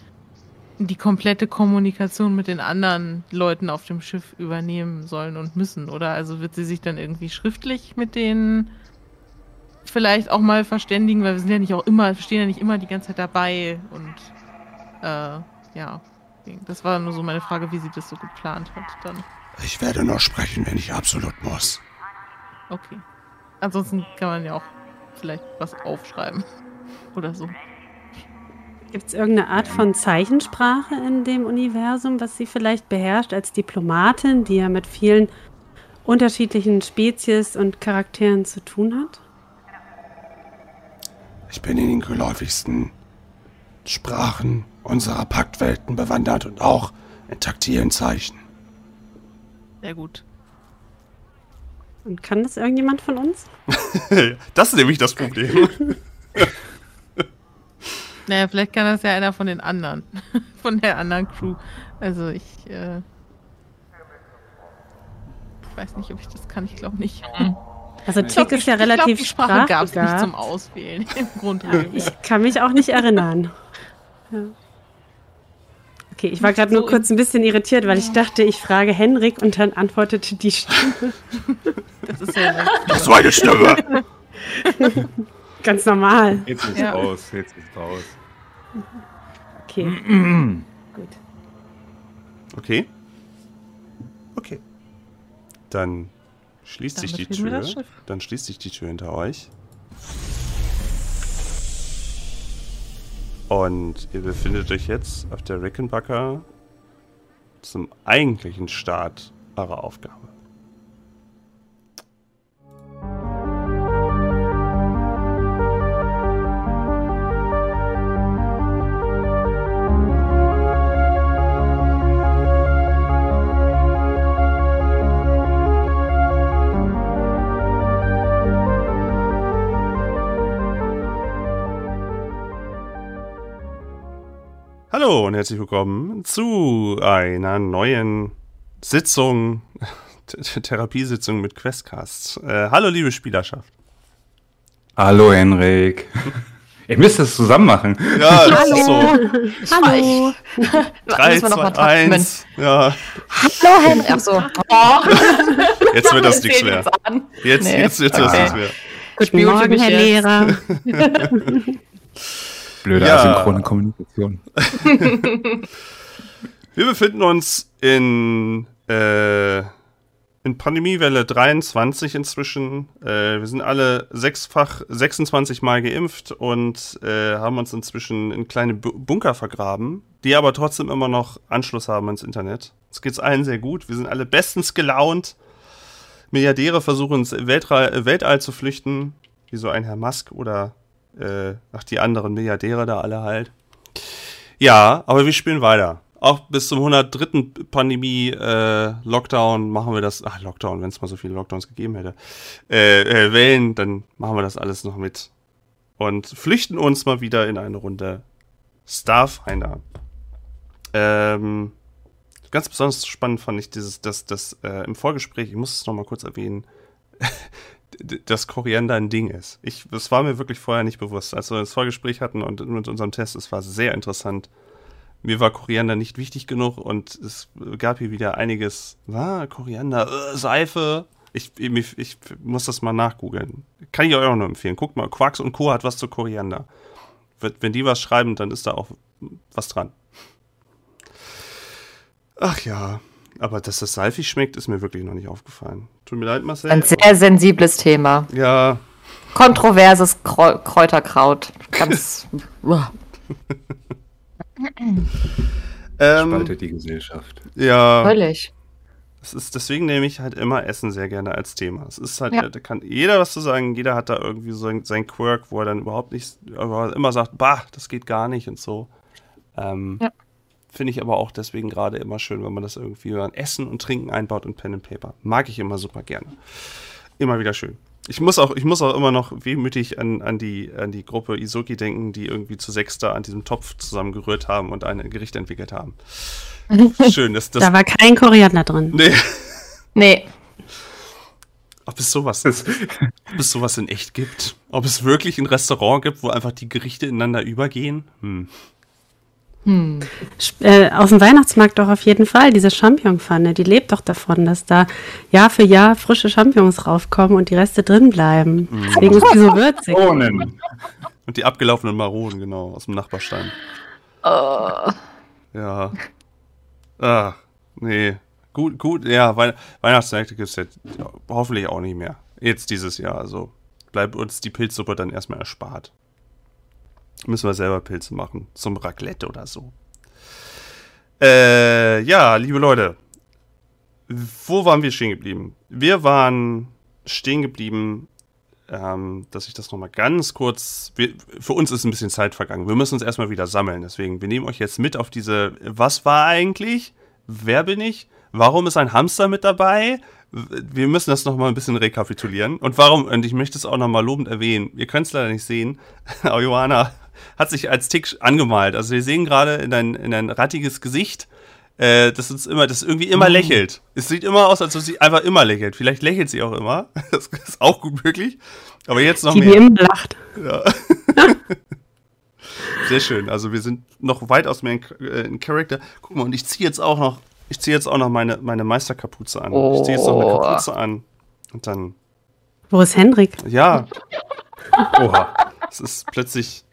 die komplette Kommunikation mit den anderen Leuten auf dem Schiff übernehmen sollen und müssen, oder? Also wird sie sich dann irgendwie schriftlich mit denen vielleicht auch mal verständigen, weil wir sind ja nicht auch immer, stehen ja nicht immer die ganze Zeit dabei und äh, ja. Das war nur so meine Frage, wie sie das so geplant hat dann. Ich werde nur sprechen, wenn ich absolut muss. Okay. Ansonsten kann man ja auch vielleicht was aufschreiben. Oder so. Gibt es irgendeine Art von Zeichensprache in dem Universum, was sie vielleicht beherrscht als Diplomatin, die ja mit vielen unterschiedlichen Spezies und Charakteren zu tun hat? Ich bin in den geläufigsten Sprachen unserer Paktwelten bewandert und auch in taktilen Zeichen. Sehr gut. Und kann das irgendjemand von uns? das ist nämlich das Problem. Naja, vielleicht kann das ja einer von den anderen. von der anderen Crew. Also ich, äh, ich weiß nicht, ob ich das kann. Ich glaube nicht. Also Ich glaub, Tick ist ja ich glaub, relativ die Sprache gab es nicht zum Auswählen im Grunde. Ich kann mich auch nicht erinnern. Ja. Okay, ich war gerade nur kurz ein bisschen irritiert, weil ich dachte, ich frage Henrik und dann antwortete die Stimme. Das ist ja Das war eine Stimme. Ganz normal. Jetzt ist Ja. raus, jetzt ist raus. Okay. Gut. Okay. Okay. Dann schließt sich Dann die betreten wir Tür. Dann schließt sich die Tür hinter euch. Und ihr befindet euch jetzt auf der Rickenbacker zum eigentlichen Start eurer Aufgabe. Hallo und herzlich willkommen zu einer neuen Sitzung, Th- Therapiesitzung mit Questcasts. Äh, hallo liebe Spielerschaft. Hallo Henrik. Ihr müsst das zusammen machen. Ja, das ist so. Hallo. Drei, Müssen wir noch mal zwei, eins. Ja, Hallo, Henry. Ach so. Oh. jetzt wird das nichts mehr. Jetzt, Nee. jetzt wird das Okay. nichts mehr. Guten Morgen, Herr jetzt. Lehrer. Blöde Ja. asynchrone Kommunikation. Wir befinden uns in, äh, in Pandemiewelle 23 inzwischen. Äh, wir sind alle sechsfach, 26 Mal geimpft und äh, haben uns inzwischen in kleine Bu Bunker vergraben, die aber trotzdem immer noch Anschluss haben ins Internet. Es geht's allen sehr gut. Wir sind alle bestens gelaunt. Milliardäre versuchen ins Weltra Weltall zu flüchten, wie so ein Herr Musk oder äh, ach, die anderen Milliardäre da alle halt. Ja, aber wir spielen weiter. Auch bis zum 103. Pandemie-Lockdown machen wir das. Ach, Lockdown, wenn es mal so viele Lockdowns gegeben hätte. Äh, äh, Wellen, dann machen wir das alles noch mit. Und flüchten uns mal wieder in eine Runde Starfinder. Ähm, ganz besonders spannend fand ich dieses, das, das äh, im Vorgespräch, ich muss es nochmal kurz erwähnen, dass Koriander ein Ding ist. Ich, das war mir wirklich vorher nicht bewusst. Als wir das Vorgespräch hatten und mit unserem Test, es war sehr interessant. Mir war Koriander nicht wichtig genug und es gab hier wieder einiges. Ah, Koriander, äh, Seife. Ich, ich, ich muss das mal nachgoogeln. Kann ich euch auch nur empfehlen. Guckt mal, Quarks und Co. hat was zu Koriander. Wenn wenn die was schreiben, dann ist da auch was dran. Ach ja, aber dass das salfig schmeckt, ist mir wirklich noch nicht aufgefallen. Tut mir leid, Marcel. Ein sehr sensibles Thema. Ja, Kontroverses Kreu Kräuterkraut. Ganz. Ähm, Spaltet die Gesellschaft. ja. Völlig. Es ist, deswegen nehme ich halt immer Essen sehr gerne als Thema. Es ist halt, Ja. da kann jeder was zu sagen, jeder hat da irgendwie so sein, sein Quirk, wo er dann überhaupt nicht, aber immer sagt, bah, das geht gar nicht und so. Ähm, Ja. Finde ich aber auch deswegen gerade immer schön, wenn man das irgendwie an Essen und Trinken einbaut und Pen and Paper. Mag ich immer super gerne. Immer wieder schön. Ich muss auch, ich muss auch immer noch wehmütig an, an, die, an die Gruppe Isoki denken, die irgendwie zu sechster an diesem Topf zusammengerührt haben und ein Gericht entwickelt haben. Schön, dass das. Da war kein Koriander drin. nee. Nee. Ob es sowas, ob es sowas in echt gibt? Ob es wirklich ein Restaurant gibt, wo einfach die Gerichte ineinander übergehen? Hm. Hm. Äh, auf dem Weihnachtsmarkt doch auf jeden Fall. Diese Champignonpfanne, die lebt doch davon, dass da Jahr für Jahr frische Champignons raufkommen und die Reste drin bleiben. Deswegen ist die so würzig. Und die abgelaufenen Maronen, genau, aus dem Nachbarstand. Oh. Ja. Ah, nee. Gut, gut, ja, Wei Weihnachtsmärkte gibt es jetzt hoffentlich auch nicht mehr. Jetzt dieses Jahr, also bleibt uns die Pilzsuppe dann erstmal erspart. Müssen wir selber Pilze machen. Zum Raclette oder so. Äh, ja, liebe Leute. Wo waren wir stehen geblieben? Wir waren stehen geblieben, ähm, dass ich das nochmal ganz kurz. Wir, für uns ist ein bisschen Zeit vergangen. Wir müssen uns erstmal wieder sammeln. Deswegen, wir nehmen euch jetzt mit auf diese. Was war eigentlich? Wer bin ich? Warum ist ein Hamster mit dabei? Wir müssen das nochmal ein bisschen rekapitulieren. Und warum, und ich möchte es auch nochmal lobend erwähnen, ihr könnt es leider nicht sehen, aber Johanna hat sich als Tick angemalt. Also wir sehen gerade in ein, in ein rattiges Gesicht, äh, das uns immer, das irgendwie immer lächelt. Es sieht immer aus, als ob sie einfach immer lächelt. Vielleicht lächelt sie auch immer. Das ist auch gut möglich. Aber jetzt noch Die, die mehr. immer lacht. Ja. Sehr schön. Also wir sind noch weit aus mehr in, äh, in Charakter. Guck mal, und ich ziehe jetzt auch noch, ich ziehe jetzt auch noch meine, meine Meisterkapuze an. Ich ziehe jetzt noch eine Kapuze an. Und dann. Wo ist Hendrik? Ja. Oha. Es ist plötzlich.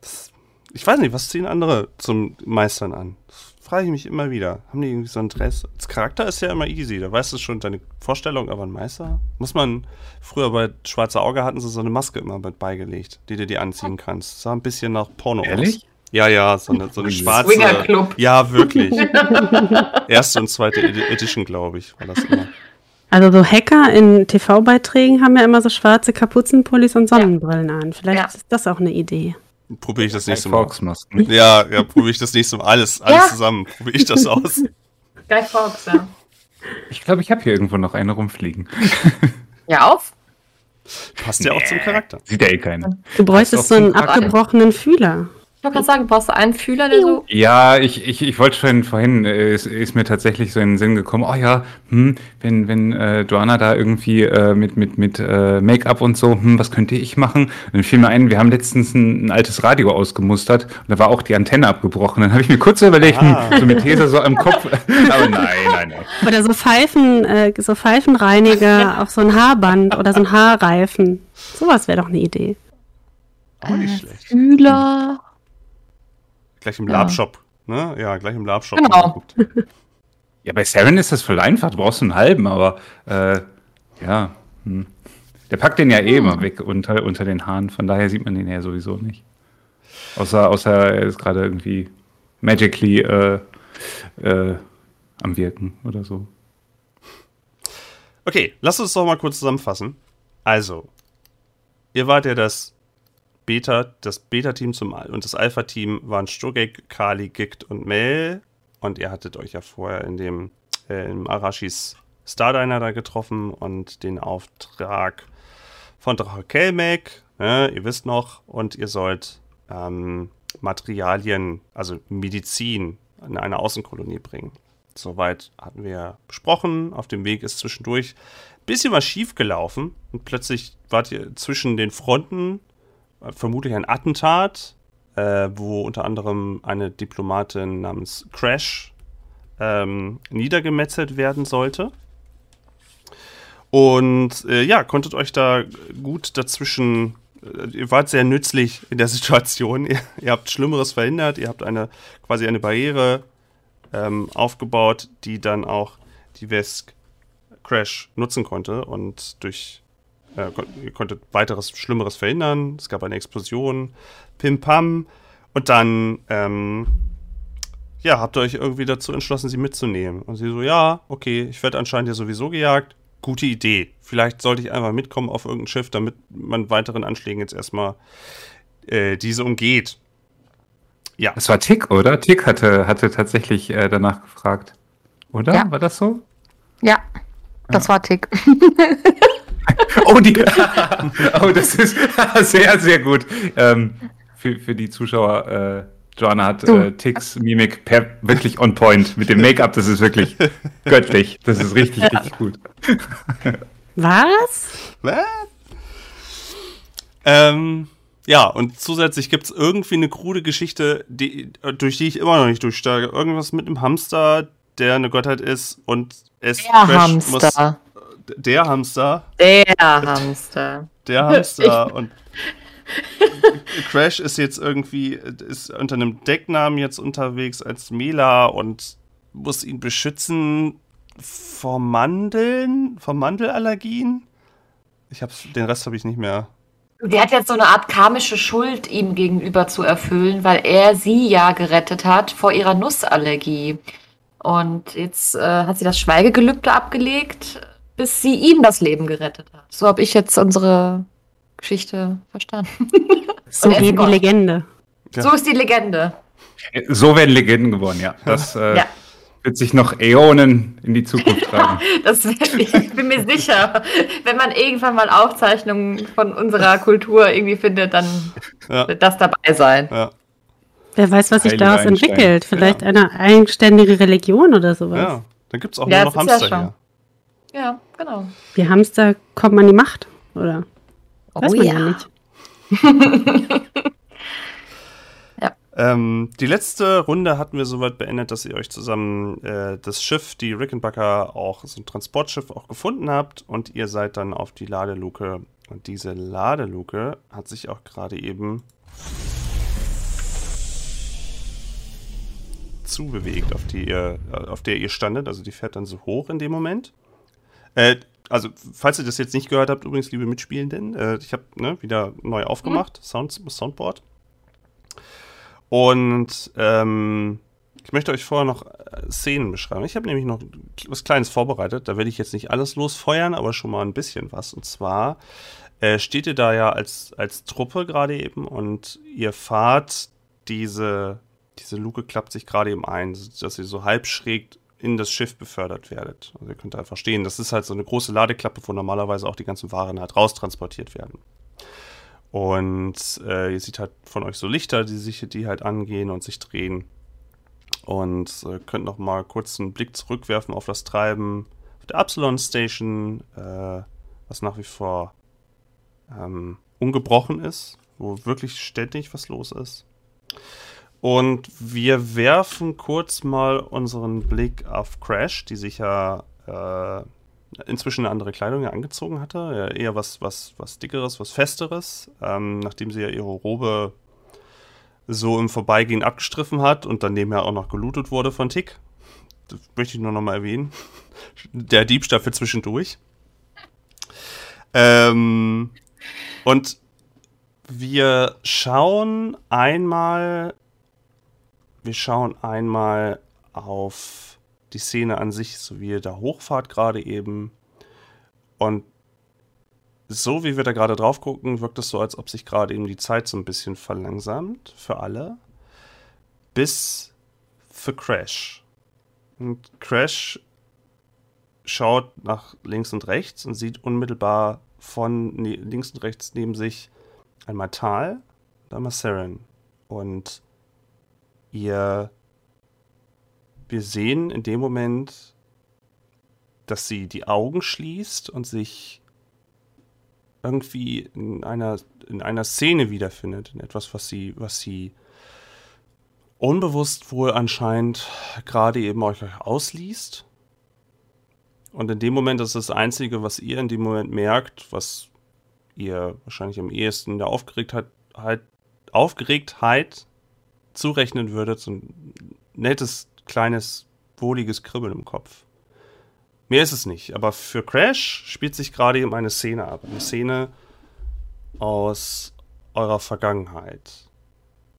Das, ich weiß nicht, was ziehen andere zum Meistern an? Das frage ich mich immer wieder. Haben die irgendwie so ein Dress? Das Charakter ist ja immer easy. Da weißt du schon deine Vorstellung, aber ein Meister? Muss man. Früher bei Schwarze Auge hatten sie so eine Maske immer mit beigelegt, die du dir anziehen kannst. Sah ein bisschen nach Porno Ehrlich? aus. Ja, ja, so eine, so eine schwarze. Swingerclub. Ja, wirklich. Erste und zweite Edi- Edition, glaube ich, war das immer. Also so Hacker in TV-Beiträgen haben ja immer so schwarze Kapuzenpullis und Sonnenbrillen an. Vielleicht Ja. ist das auch eine Idee. Probiere ich das nächste Mal. Fawkes-Masken. Ja, ja, probiere ich das nächste Mal. Alles, alles Ja. zusammen. Probiere ich das aus. Guy Fawkes, ja. Ich glaube, ich habe hier irgendwo noch eine rumfliegen. Ja, auf. Passt ja auch zum Charakter. Sieht ja eh keiner. Du bräuchtest so einen abgebrochenen Fühler. Ich wollte gerade sagen, brauchst du einen Fühler, der so. Ja, ich, ich, ich wollte schon vorhin, äh, ist, ist mir tatsächlich so in den Sinn gekommen, oh ja, hm, wenn, wenn äh, Joanna da irgendwie äh, mit, mit, mit äh, Make-up und so, hm, was könnte ich machen? Und dann fiel mir ein, wir haben letztens ein, ein altes Radio ausgemustert und da war auch die Antenne abgebrochen. Dann habe ich mir kurz so überlegt, Ah. hm, so mit Tesa so am Kopf. Aber nein, nein, nein. Oder so Pfeifen, äh, so Pfeifenreiniger auf so ein Haarband oder so ein Haarreifen. Sowas wäre doch eine Idee. Auch nicht schlecht. Fühler. Gleich im Ja. Labshop. Ne? Ja, gleich im Labshop. Genau. Ja, bei Saren ist das voll einfach, du brauchst einen halben, aber äh, ja, hm. der packt den ja eh immer weg unter, unter den Haaren, von daher sieht man den ja sowieso nicht. Außer, außer er ist gerade irgendwie magically äh, äh, am Wirken oder so. Okay, lass uns doch mal kurz zusammenfassen. Also, ihr wart ja das Beta, das Beta-Team zum und das Alpha-Team waren Sturgek, Kali, Gikt und Mel. Und ihr hattet euch ja vorher in dem äh, im Arashis Stardiner da getroffen und den Auftrag von Drache Kelmek, ne, ihr wisst noch, und ihr sollt ähm, Materialien, also Medizin, in eine Außenkolonie bringen. Soweit hatten wir besprochen. Auf dem Weg ist zwischendurch ein bisschen was schief gelaufen und plötzlich wart ihr zwischen den Fronten, vermutlich ein Attentat, äh, wo unter anderem eine Diplomatin namens Crash ähm, niedergemetzelt werden sollte. Und äh, ja, konntet euch da gut dazwischen. Äh, ihr wart sehr nützlich in der Situation. Ihr, ihr habt Schlimmeres verhindert. Ihr habt eine quasi eine Barriere ähm, aufgebaut, die dann auch die Vesk Crash nutzen konnte. Und durch äh, ihr konntet weiteres Schlimmeres verhindern. Es gab eine Explosion, Pim Pam. Und dann ähm, ja, habt ihr euch irgendwie dazu entschlossen, sie mitzunehmen. Und sie so, ja, okay, ich werde anscheinend ja sowieso gejagt. Gute Idee. Vielleicht sollte ich einfach mitkommen auf irgendein Schiff, damit man weiteren Anschlägen jetzt erstmal äh, diese umgeht. Ja, Das war Tick, oder? Tick hatte, hatte tatsächlich äh, danach gefragt. Oder? Ja. War das so? Ja, das war Tick. Oh, die. oh, das ist sehr, sehr gut. Ähm, für, für die Zuschauer, äh, Joanna hat äh, Ticks Mimik per, wirklich on point. Mit dem Make-up, das ist wirklich göttlich. Das ist richtig, richtig gut. Was? Was? Ähm, ja, und zusätzlich gibt es irgendwie eine krude Geschichte, die, durch die ich immer noch nicht durchsteige. Irgendwas mit einem Hamster, der eine Gottheit ist und es Der Hamster. Muss, der Hamster, Der Hamster. der Hamster und Crash ist jetzt irgendwie, ist unter einem Decknamen jetzt unterwegs als Mela und muss ihn beschützen vor Mandeln, vor Mandelallergien. Ich hab's, den Rest habe ich nicht mehr. Die hat jetzt so eine Art karmische Schuld ihm gegenüber zu erfüllen, weil er sie ja gerettet hat vor ihrer Nussallergie. Und jetzt äh, hat sie das Schweigegelübde abgelegt, bis sie ihm das Leben gerettet hat. So habe ich jetzt unsere Geschichte verstanden. So geht die. Legende. Ja. So ist die Legende. So werden Legenden geboren, ja. Das äh, Ja. wird sich noch Äonen in die Zukunft tragen. Das, ich bin mir sicher, wenn man irgendwann mal Aufzeichnungen von unserer Kultur irgendwie findet, dann Ja. wird das dabei sein. Ja, Wer weiß, was sich daraus entwickelt. Vielleicht eine eigenständige Religion oder sowas. ja. Dann gibt's auch Ja, nur noch ist ja Hamster hier. Ja, genau. Die Hamster kommen an die Macht, oder? Weiß Oh man ja ja. nicht. Ähm, die letzte Runde hatten wir soweit beendet, dass ihr euch zusammen äh, das Schiff, die Rickenbacker, auch so ein Transportschiff auch gefunden habt und ihr seid dann auf die Ladeluke. Und diese Ladeluke hat sich auch gerade eben zubewegt, auf, die ihr, auf der ihr standet. Also die fährt dann so hoch in dem Moment. Äh, also, falls ihr das jetzt nicht gehört habt, übrigens, liebe Mitspielenden, äh, ich habe ne, wieder neu aufgemacht, mhm. Sound, Soundboard. Und ähm, ich möchte euch vorher noch äh, Szenen beschreiben. Ich habe nämlich noch was Kleines vorbereitet. Da werde ich jetzt nicht alles losfeuern, aber schon mal ein bisschen was. Und zwar äh, steht ihr da ja als, als Truppe gerade eben und ihr fahrt diese, diese Luke klappt sich gerade eben ein, dass ihr so halb schräg in das Schiff befördert werdet. Also ihr könnt einfach stehen. Das ist halt so eine große Ladeklappe, wo normalerweise auch die ganzen Waren halt raustransportiert werden. Und äh, ihr seht halt von euch so Lichter, die sich die halt angehen und sich drehen. Und äh, könnt noch mal kurz einen Blick zurückwerfen auf das Treiben auf der Absalon Station, äh, was nach wie vor ähm, ungebrochen ist, wo wirklich ständig was los ist. Und wir werfen kurz mal unseren Blick auf Crash, die sich ja äh, inzwischen eine andere Kleidung ja angezogen hatte. Ja, eher was, was, was dickeres, was festeres, ähm, nachdem sie ja ihre Robe so im Vorbeigehen abgestriffen hat und dann nebenher auch noch gelootet wurde von Tick. Das möchte ich nur noch mal erwähnen. Der Diebstahl für zwischendurch. Ähm, und wir schauen einmal, wir schauen einmal auf die Szene an sich, so wie ihr da hochfahrt gerade eben. Und so wie wir da gerade drauf gucken, wirkt es so, als ob sich gerade eben die Zeit so ein bisschen verlangsamt für alle. Bis für Crash. Und Crash schaut nach links und rechts und sieht unmittelbar von ne links und rechts neben sich einmal Tal und einmal Saren. Und ihr wir sehen in dem Moment, dass sie die Augen schließt und sich irgendwie in einer, in einer Szene wiederfindet, in etwas, was sie, was sie unbewusst wohl anscheinend gerade eben euch ausliest. Und in dem Moment ist das Einzige, was ihr in dem Moment merkt, was ihr wahrscheinlich am ehesten der Aufgeregtheit, halt, Aufgeregtheit zurechnen würdet, so ein nettes kleines, wohliges Kribbeln im Kopf. Mehr ist es nicht, aber für Crash spielt sich gerade eben eine Szene ab. Eine Szene aus eurer Vergangenheit.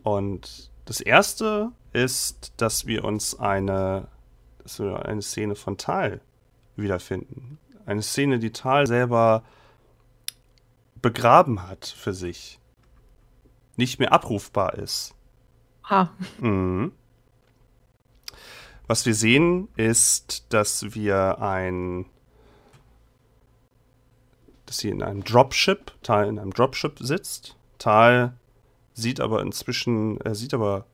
Und das erste ist, dass wir uns eine, dass wir eine Szene von Tal wiederfinden. Eine Szene, die Tal selber begraben hat für sich. Nicht mehr abrufbar ist. Ha. Mhm. Was wir sehen, ist, dass wir ein dass sie in einem Dropship, Tal in einem Dropship sitzt. Tal sieht aber inzwischen, er sieht aber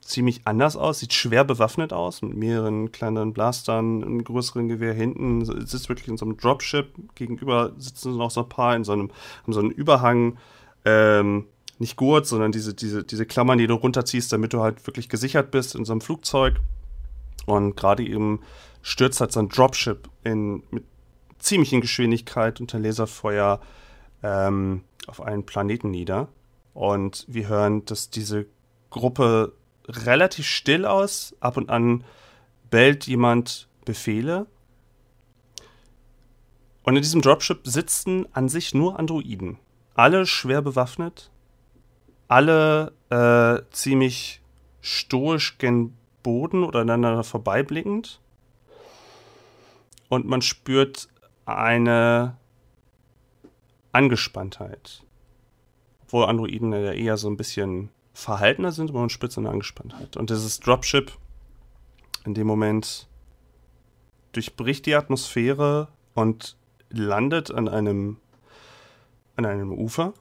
ziemlich anders aus, sieht schwer bewaffnet aus, mit mehreren kleinen Blastern, einem größeren Gewehr hinten, sitzt wirklich in so einem Dropship. Gegenüber sitzen noch so ein paar in so einem, haben so einen Überhang, ähm, nicht Gurt, sondern diese, diese, diese Klammern, die du runterziehst, damit du halt wirklich gesichert bist in so einem Flugzeug. Und gerade eben stürzt halt so ein Dropship in, mit ziemlichen Geschwindigkeit unter Laserfeuer ähm, auf einen Planeten nieder. Und wir hören, dass diese Gruppe relativ still aus. Ab und an bellt jemand Befehle. Und in diesem Dropship sitzen an sich nur Androiden. Alle schwer bewaffnet. Alle äh, ziemlich stoisch gen Boden oder aneinander vorbeiblickend. Und man spürt eine Angespanntheit. Obwohl Androiden ja eher so ein bisschen verhaltener sind, aber man spürt so eine Angespanntheit. Und dieses Dropship in dem Moment durchbricht die Atmosphäre und landet an einem, an einem Ufer.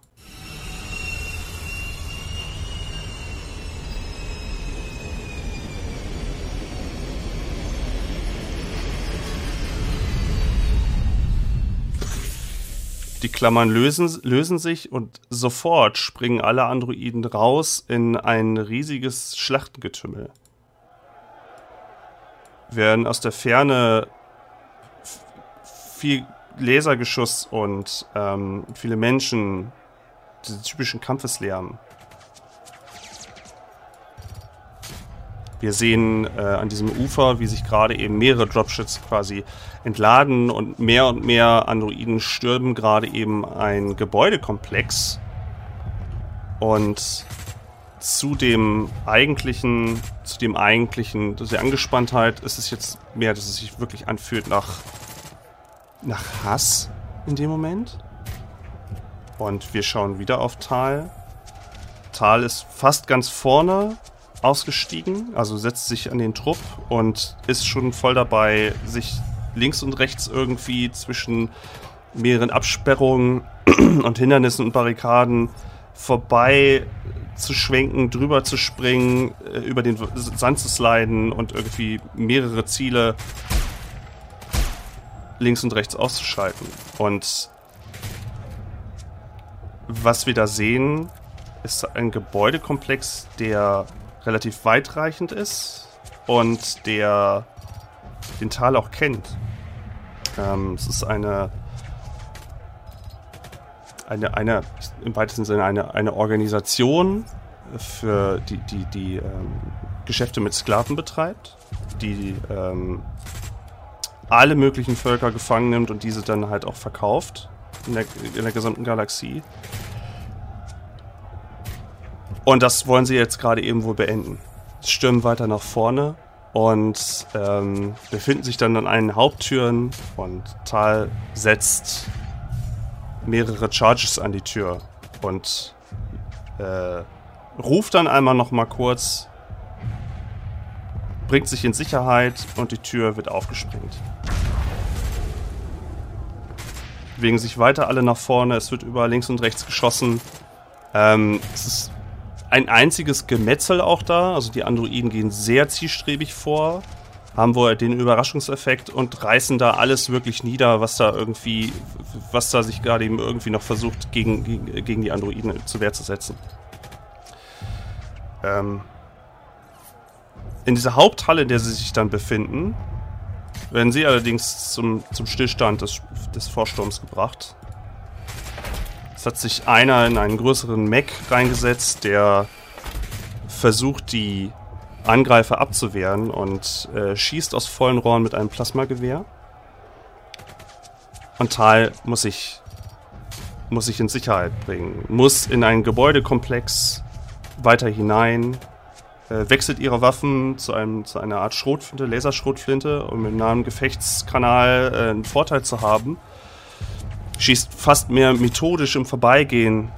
Klammern lösen, lösen sich und sofort springen alle Androiden raus in ein riesiges Schlachtengetümmel. Werden aus der Ferne viel Lasergeschuss und ähm, viele Menschen, diese typischen Kampfeslärm. Wir sehen äh, an diesem Ufer, wie sich gerade eben mehrere Dropships quasi entladen und mehr und mehr Androiden stürmen gerade eben ein Gebäudekomplex. Und zu dem eigentlichen, zu dem eigentlichen, der Angespanntheit ist es jetzt mehr, dass es sich wirklich anfühlt nach, nach Hass in dem Moment. Und wir schauen wieder auf Tal. Tal ist fast ganz vorne ausgestiegen, also setzt sich an den Trupp und ist schon voll dabei, sich links und rechts irgendwie zwischen mehreren Absperrungen und Hindernissen und Barrikaden vorbei zu schwenken, drüber zu springen, äh, über den Sand zu sliden und irgendwie mehrere Ziele links und rechts auszuschalten. Und was wir da sehen, ist ein Gebäudekomplex, der relativ weitreichend ist und der den Tal auch kennt. Ähm, es ist eine, eine, eine, im weitesten Sinne eine, eine Organisation für die, die, die ähm, Geschäfte mit Sklaven betreibt, die ähm, alle möglichen Völker gefangen nimmt und diese dann halt auch verkauft in der, in der gesamten Galaxie. Und das wollen sie jetzt gerade eben wohl beenden. Sie stürmen weiter nach vorne und ähm, befinden sich dann an einen Haupttüren und Tal setzt mehrere Charges an die Tür und äh, ruft dann einmal noch mal kurz, bringt sich in Sicherheit und die Tür wird aufgesprengt. Bewegen sich weiter alle nach vorne, es wird über links und rechts geschossen. Ähm, es ist ein einziges Gemetzel auch da. Also die Androiden gehen sehr zielstrebig vor, haben wohl den Überraschungseffekt und reißen da alles wirklich nieder, was da irgendwie, was da sich gerade eben irgendwie noch versucht, gegen, gegen, gegen die Androiden zu Wehr zu setzen. Ähm in dieser Haupthalle, in der sie sich dann befinden, werden sie allerdings zum, zum Stillstand des, des Vorsturms gebracht. Es hat sich einer in einen größeren Mech reingesetzt, der versucht, die Angreifer abzuwehren und äh, schießt aus vollen Rohren mit einem Plasmagewehr. Und Tal muss sich, muss sich in Sicherheit bringen, muss in einen Gebäudekomplex weiter hinein, äh, wechselt ihre Waffen zu, einem, zu einer Art Schrotflinte, Laserschrotflinte, um im nahen Gefechtskanal äh, einen Vorteil zu haben schießt fast mehr methodisch im Vorbeigehen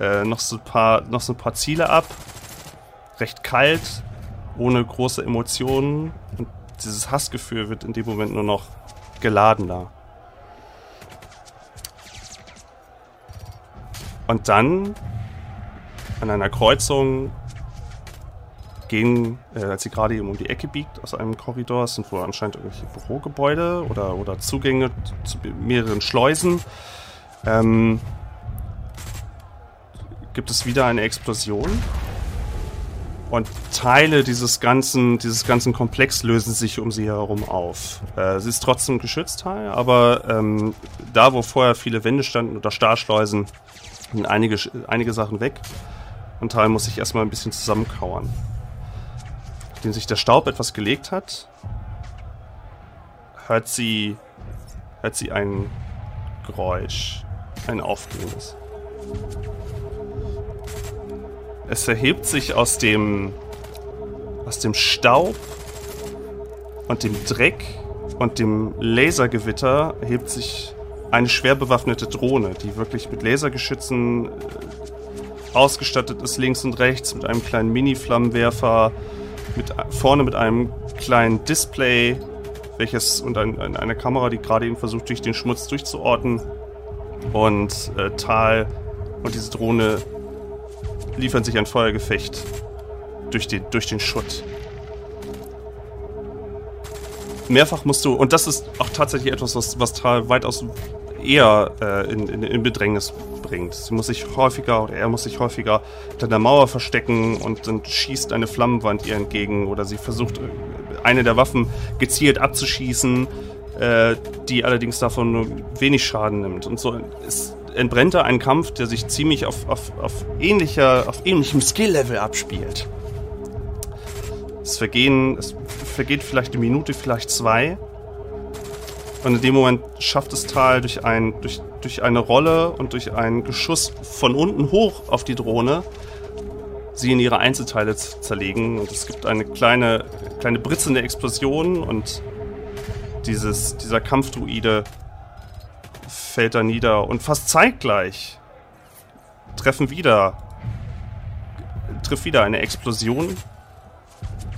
äh, noch, so ein paar, noch so ein paar Ziele ab. Recht kalt, ohne große Emotionen. Und dieses Hassgefühl wird in dem Moment nur noch geladener. Und dann an einer Kreuzung gehen, äh, als sie gerade eben um die Ecke biegt aus einem Korridor, es sind wohl anscheinend irgendwelche Bürogebäude oder, oder Zugänge zu mehreren Schleusen, ähm, gibt es wieder eine Explosion. Und Teile dieses ganzen, dieses ganzen Komplex lösen sich um sie herum auf. Äh, sie ist trotzdem geschützt, aber ähm, da, wo vorher viele Wände standen oder Starschleusen, sind einige, einige Sachen weg. Und Teil muss sich erstmal ein bisschen zusammenkauern nachdem sich der Staub etwas gelegt hat, hört sie, hört sie ein Geräusch, ein aufgehendes. Es erhebt sich aus dem, aus dem Staub und dem Dreck und dem Lasergewitter erhebt sich eine schwer bewaffnete Drohne, die wirklich mit Lasergeschützen äh, ausgestattet ist, links und rechts, mit einem kleinen Mini-Flammenwerfer, mit, vorne mit einem kleinen Display, welches und ein, eine Kamera, die gerade eben versucht, durch den Schmutz durchzuorten. Und äh, Tal und diese Drohne liefern sich ein Feuergefecht durch den, durch den Schutt. Mehrfach musst du, und das ist auch tatsächlich etwas, was, was Tal weitaus eher äh, in, in, in, Bedrängnis bringt. Sie muss sich häufiger oder er muss sich häufiger hinter der Mauer verstecken und dann schießt eine Flammenwand ihr entgegen oder sie versucht äh, eine der Waffen gezielt abzuschießen, äh, die allerdings davon nur wenig Schaden nimmt. Und so ist, entbrennt da ein Kampf, der sich ziemlich auf, auf, auf, ähnlicher, auf ähnlichem Skill-Level abspielt. Es vergehen, es vergeht vielleicht eine Minute, vielleicht zwei. Und in dem Moment schafft es Tal durch, ein, durch, durch eine Rolle und durch ein Geschuss von unten hoch auf die Drohne, sie in ihre Einzelteile zu zerlegen. Und es gibt eine kleine, kleine britzende Explosion und dieses, dieser Kampfdruide fällt da nieder. Und fast zeitgleich treffen wieder, trifft wieder eine Explosion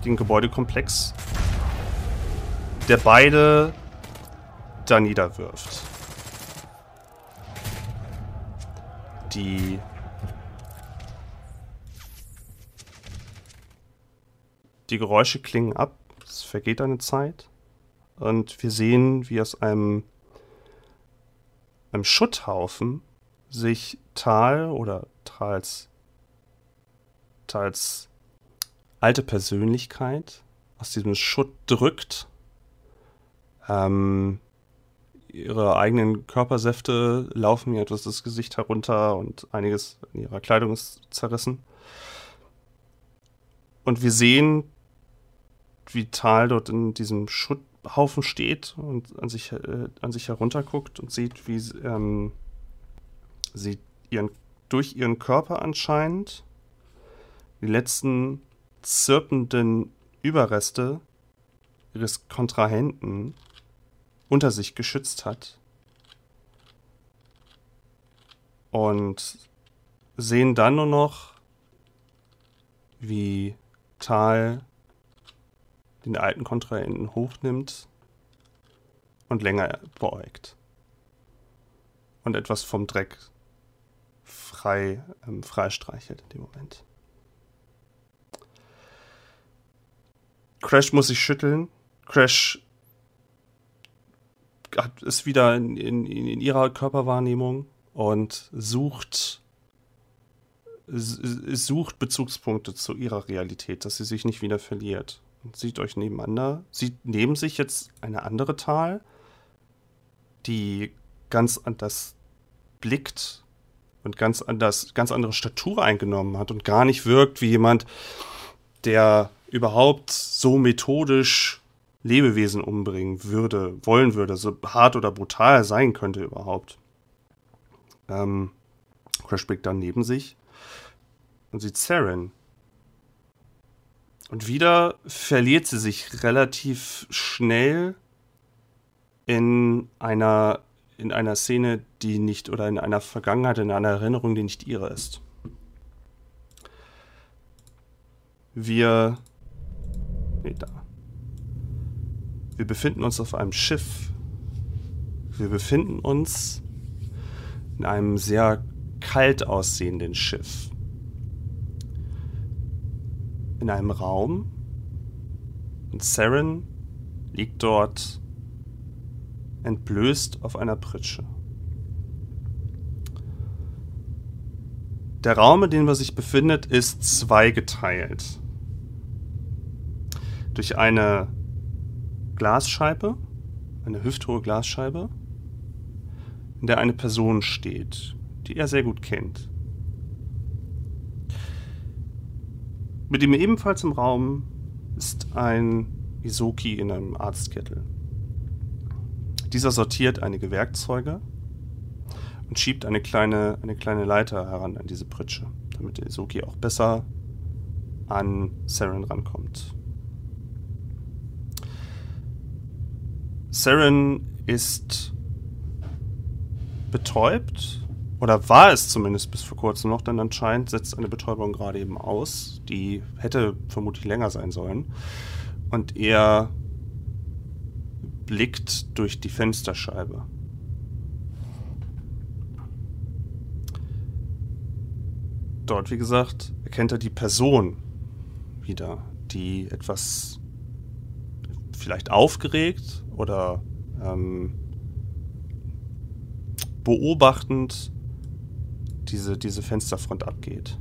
den Gebäudekomplex, der beide da niederwirft. Die Die Geräusche klingen ab, es vergeht eine Zeit und wir sehen, wie aus einem, einem Schutthaufen sich Tal oder Tals, Tals alte Persönlichkeit aus diesem Schutt drückt. Ähm, ihre eigenen Körpersäfte laufen ihr etwas das Gesicht herunter und einiges in ihrer Kleidung ist zerrissen. Und wir sehen, wie Tal dort in diesem Schutthaufen steht und an sich, äh, an sich herunterguckt und sieht, wie ähm, sie ihren, durch ihren Körper anscheinend die letzten zirpenden Überreste ihres Kontrahenten unter sich geschützt hat. Und sehen dann nur noch, wie Tal den alten Kontrahenten hochnimmt und länger beugt. Und etwas vom Dreck frei, ähm, freistreichelt in dem Moment. Crash muss sich schütteln. Crash hat, ist wieder in, in, in ihrer Körperwahrnehmung und sucht sucht Bezugspunkte zu ihrer Realität, dass sie sich nicht wieder verliert. Und sieht euch nebeneinander, sieht neben sich jetzt eine andere Tal, die ganz anders blickt und ganz anders, ganz andere Statur eingenommen hat und gar nicht wirkt wie jemand, der überhaupt so methodisch Lebewesen umbringen würde, wollen würde, so hart oder brutal sein könnte überhaupt. Ähm, Crash blickt dann neben sich und sieht Saren. Und wieder verliert sie sich relativ schnell in einer, in einer Szene, die nicht, oder in einer Vergangenheit, in einer Erinnerung, die nicht ihre ist. Wir Nee, da. Wir befinden uns auf einem Schiff. Wir befinden uns in einem sehr kalt aussehenden Schiff. In einem Raum. Und Saren liegt dort entblößt auf einer Pritsche. Der Raum, in dem er sich befindet, ist zweigeteilt durch eine Glasscheibe, eine hüfthohe Glasscheibe, in der eine Person steht, die er sehr gut kennt. Mit ihm ebenfalls im Raum ist ein Isoki in einem Arztkittel. Dieser sortiert einige Werkzeuge und schiebt eine kleine, eine kleine Leiter heran an diese Pritsche, damit der Isoki auch besser an Saren rankommt. Saren ist betäubt oder war es zumindest bis vor kurzem noch, denn anscheinend setzt eine Betäubung gerade eben aus. Die hätte vermutlich länger sein sollen. Und er blickt durch die Fensterscheibe. Dort, wie gesagt, erkennt er die Person wieder, die etwas vielleicht aufgeregt oder ähm, beobachtend diese, diese Fensterfront abgeht.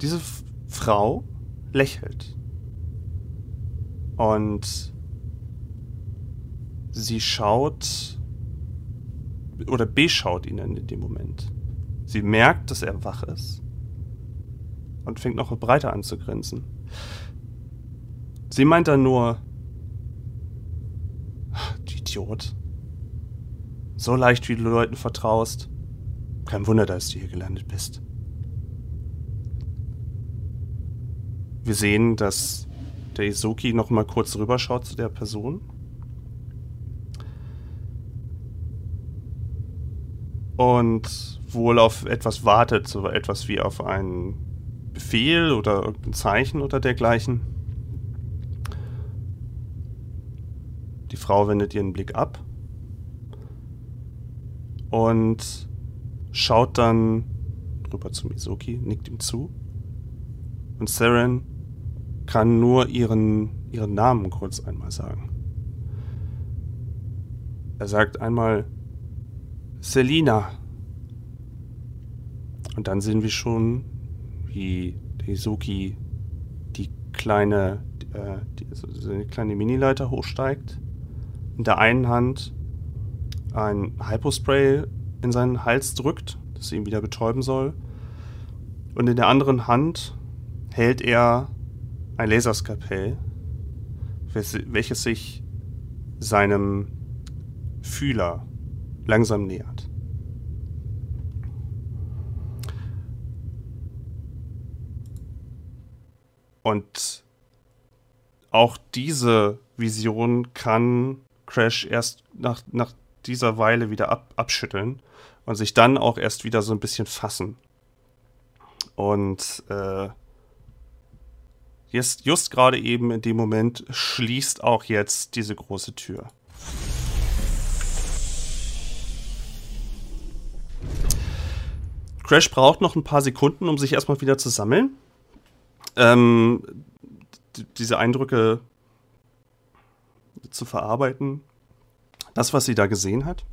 Diese F Frau lächelt. Und sie schaut oder beschaut ihn in dem Moment. Sie merkt, dass er wach ist und fängt noch breiter an zu grinsen. Sie meint dann nur, Idiot. So leicht, wie du Leuten vertraust. Kein Wunder, dass du hier gelandet bist. Wir sehen, dass der Izuki noch mal kurz rüberschaut zu der Person. Und wohl auf etwas wartet, so etwas wie auf einen Befehl oder irgendein Zeichen oder dergleichen. Die Frau wendet ihren Blick ab und schaut dann rüber zu Mizuki, nickt ihm zu. Und Saren kann nur ihren, ihren Namen kurz einmal sagen. Er sagt einmal Selina. Und dann sehen wir schon, wie Hizuki die kleine, äh, die, also eine kleine Minileiter hochsteigt. In der einen Hand ein Hypospray in seinen Hals drückt, das ihn wieder betäuben soll. Und in der anderen Hand hält er ein Laserskalpell, welches sich seinem Fühler langsam nähert. Und auch diese Vision kann Crash erst nach, nach dieser Weile wieder ab, abschütteln und sich dann auch erst wieder so ein bisschen fassen. Und äh, Just, just gerade eben in dem Moment schließt auch jetzt diese große Tür. Crash braucht noch ein paar Sekunden, um sich erstmal wieder zu sammeln. Ähm, diese Eindrücke zu verarbeiten. Das, was sie da gesehen hat.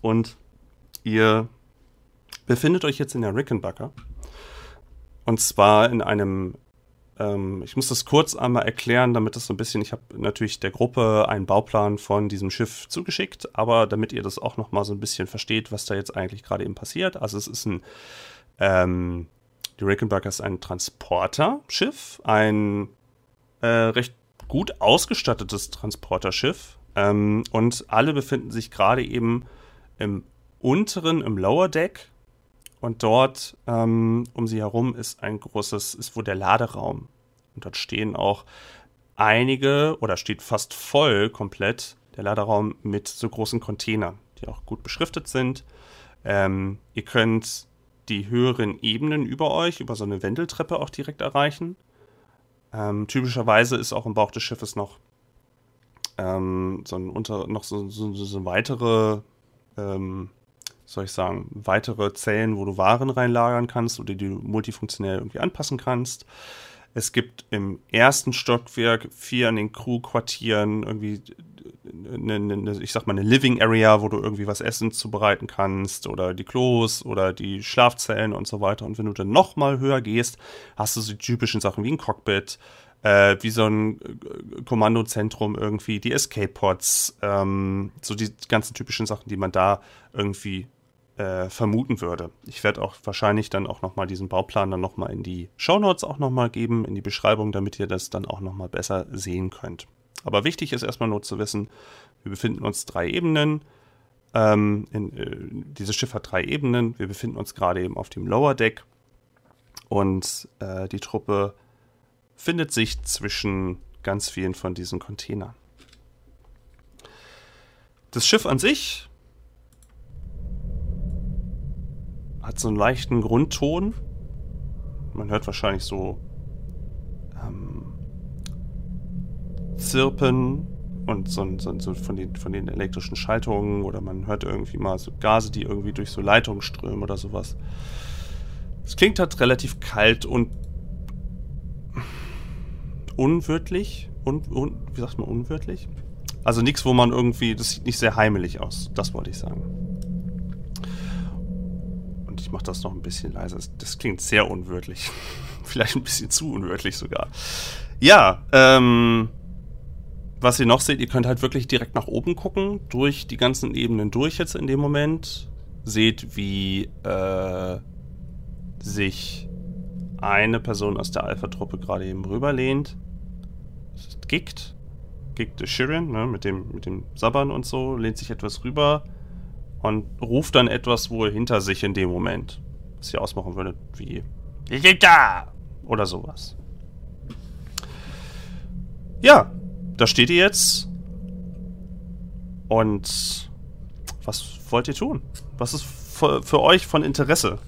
Und ihr befindet euch jetzt in der Rickenbacker. Und zwar in einem ähm, ich muss das kurz einmal erklären, damit das so ein bisschen, ich habe natürlich der Gruppe einen Bauplan von diesem Schiff zugeschickt, aber damit ihr das auch noch mal so ein bisschen versteht, was da jetzt eigentlich gerade eben passiert. Also es ist ein, ähm, die Rickenbacker ist ein Transporterschiff, ein äh, recht gut ausgestattetes Transporterschiff ähm, und alle befinden sich gerade eben im unteren, im Lower Deck und dort ähm, um sie herum ist ein großes, ist wohl der Laderaum. Und dort stehen auch einige oder steht fast voll komplett der Laderaum mit so großen Containern, die auch gut beschriftet sind. Ähm, ihr könnt die höheren Ebenen über euch, über so eine Wendeltreppe auch direkt erreichen. Ähm, typischerweise ist auch im Bauch des Schiffes noch ähm, so ein unter, noch so, so, so weitere ähm, soll ich sagen, weitere Zellen, wo du Waren reinlagern kannst oder die du multifunktionell irgendwie anpassen kannst. Es gibt im ersten Stockwerk vier an den Crew-Quartieren irgendwie eine, eine, ich sag mal, eine Living Area, wo du irgendwie was Essen zubereiten kannst oder die Klos oder die Schlafzellen und so weiter. Und wenn du dann nochmal höher gehst, hast du so die typischen Sachen wie ein Cockpit, äh, wie so ein äh, Kommandozentrum irgendwie, die Escape-Pods, ähm, so die ganzen typischen Sachen, die man da irgendwie äh, vermuten würde. Ich werde auch wahrscheinlich dann auch nochmal diesen Bauplan dann nochmal in die Shownotes auch nochmal geben, in die Beschreibung, damit ihr das dann auch nochmal besser sehen könnt. Aber wichtig ist erstmal nur zu wissen, wir befinden uns drei Ebenen. Ähm, in, äh, dieses Schiff hat drei Ebenen. Wir befinden uns gerade eben auf dem Lower Deck. Und äh, die Truppe findet sich zwischen ganz vielen von diesen Containern. Das Schiff an sich hat so einen leichten Grundton. Man hört wahrscheinlich so Zirpen und so, so, so, von, den, von den elektrischen Schaltungen oder man hört irgendwie mal so Gase, die irgendwie durch so Leitungen strömen oder sowas. Es klingt halt relativ kalt und unwirtlich. Un, un, wie sagt man unwirtlich? Also nichts, wo man irgendwie. Das sieht nicht sehr heimelig aus. Das wollte ich sagen. Und ich mache das noch ein bisschen leiser. Das, klingt sehr unwirtlich. Vielleicht ein bisschen zu unwirtlich sogar. Ja, ähm. Was ihr noch seht, ihr könnt halt wirklich direkt nach oben gucken, durch die ganzen Ebenen durch jetzt in dem Moment. Seht, wie äh, sich eine Person aus der Alpha-Truppe gerade eben rüberlehnt. Das ist Gikt. Gikt ist Shirin, ne, mit dem, mit dem Sabbern und so, lehnt sich etwas rüber und ruft dann etwas wohl hinter sich in dem Moment. Was ihr ausmachen würdet, wie Ich bin da! Oder sowas. Ja, da steht ihr jetzt. Und was wollt ihr tun? Was ist für, euch von Interesse?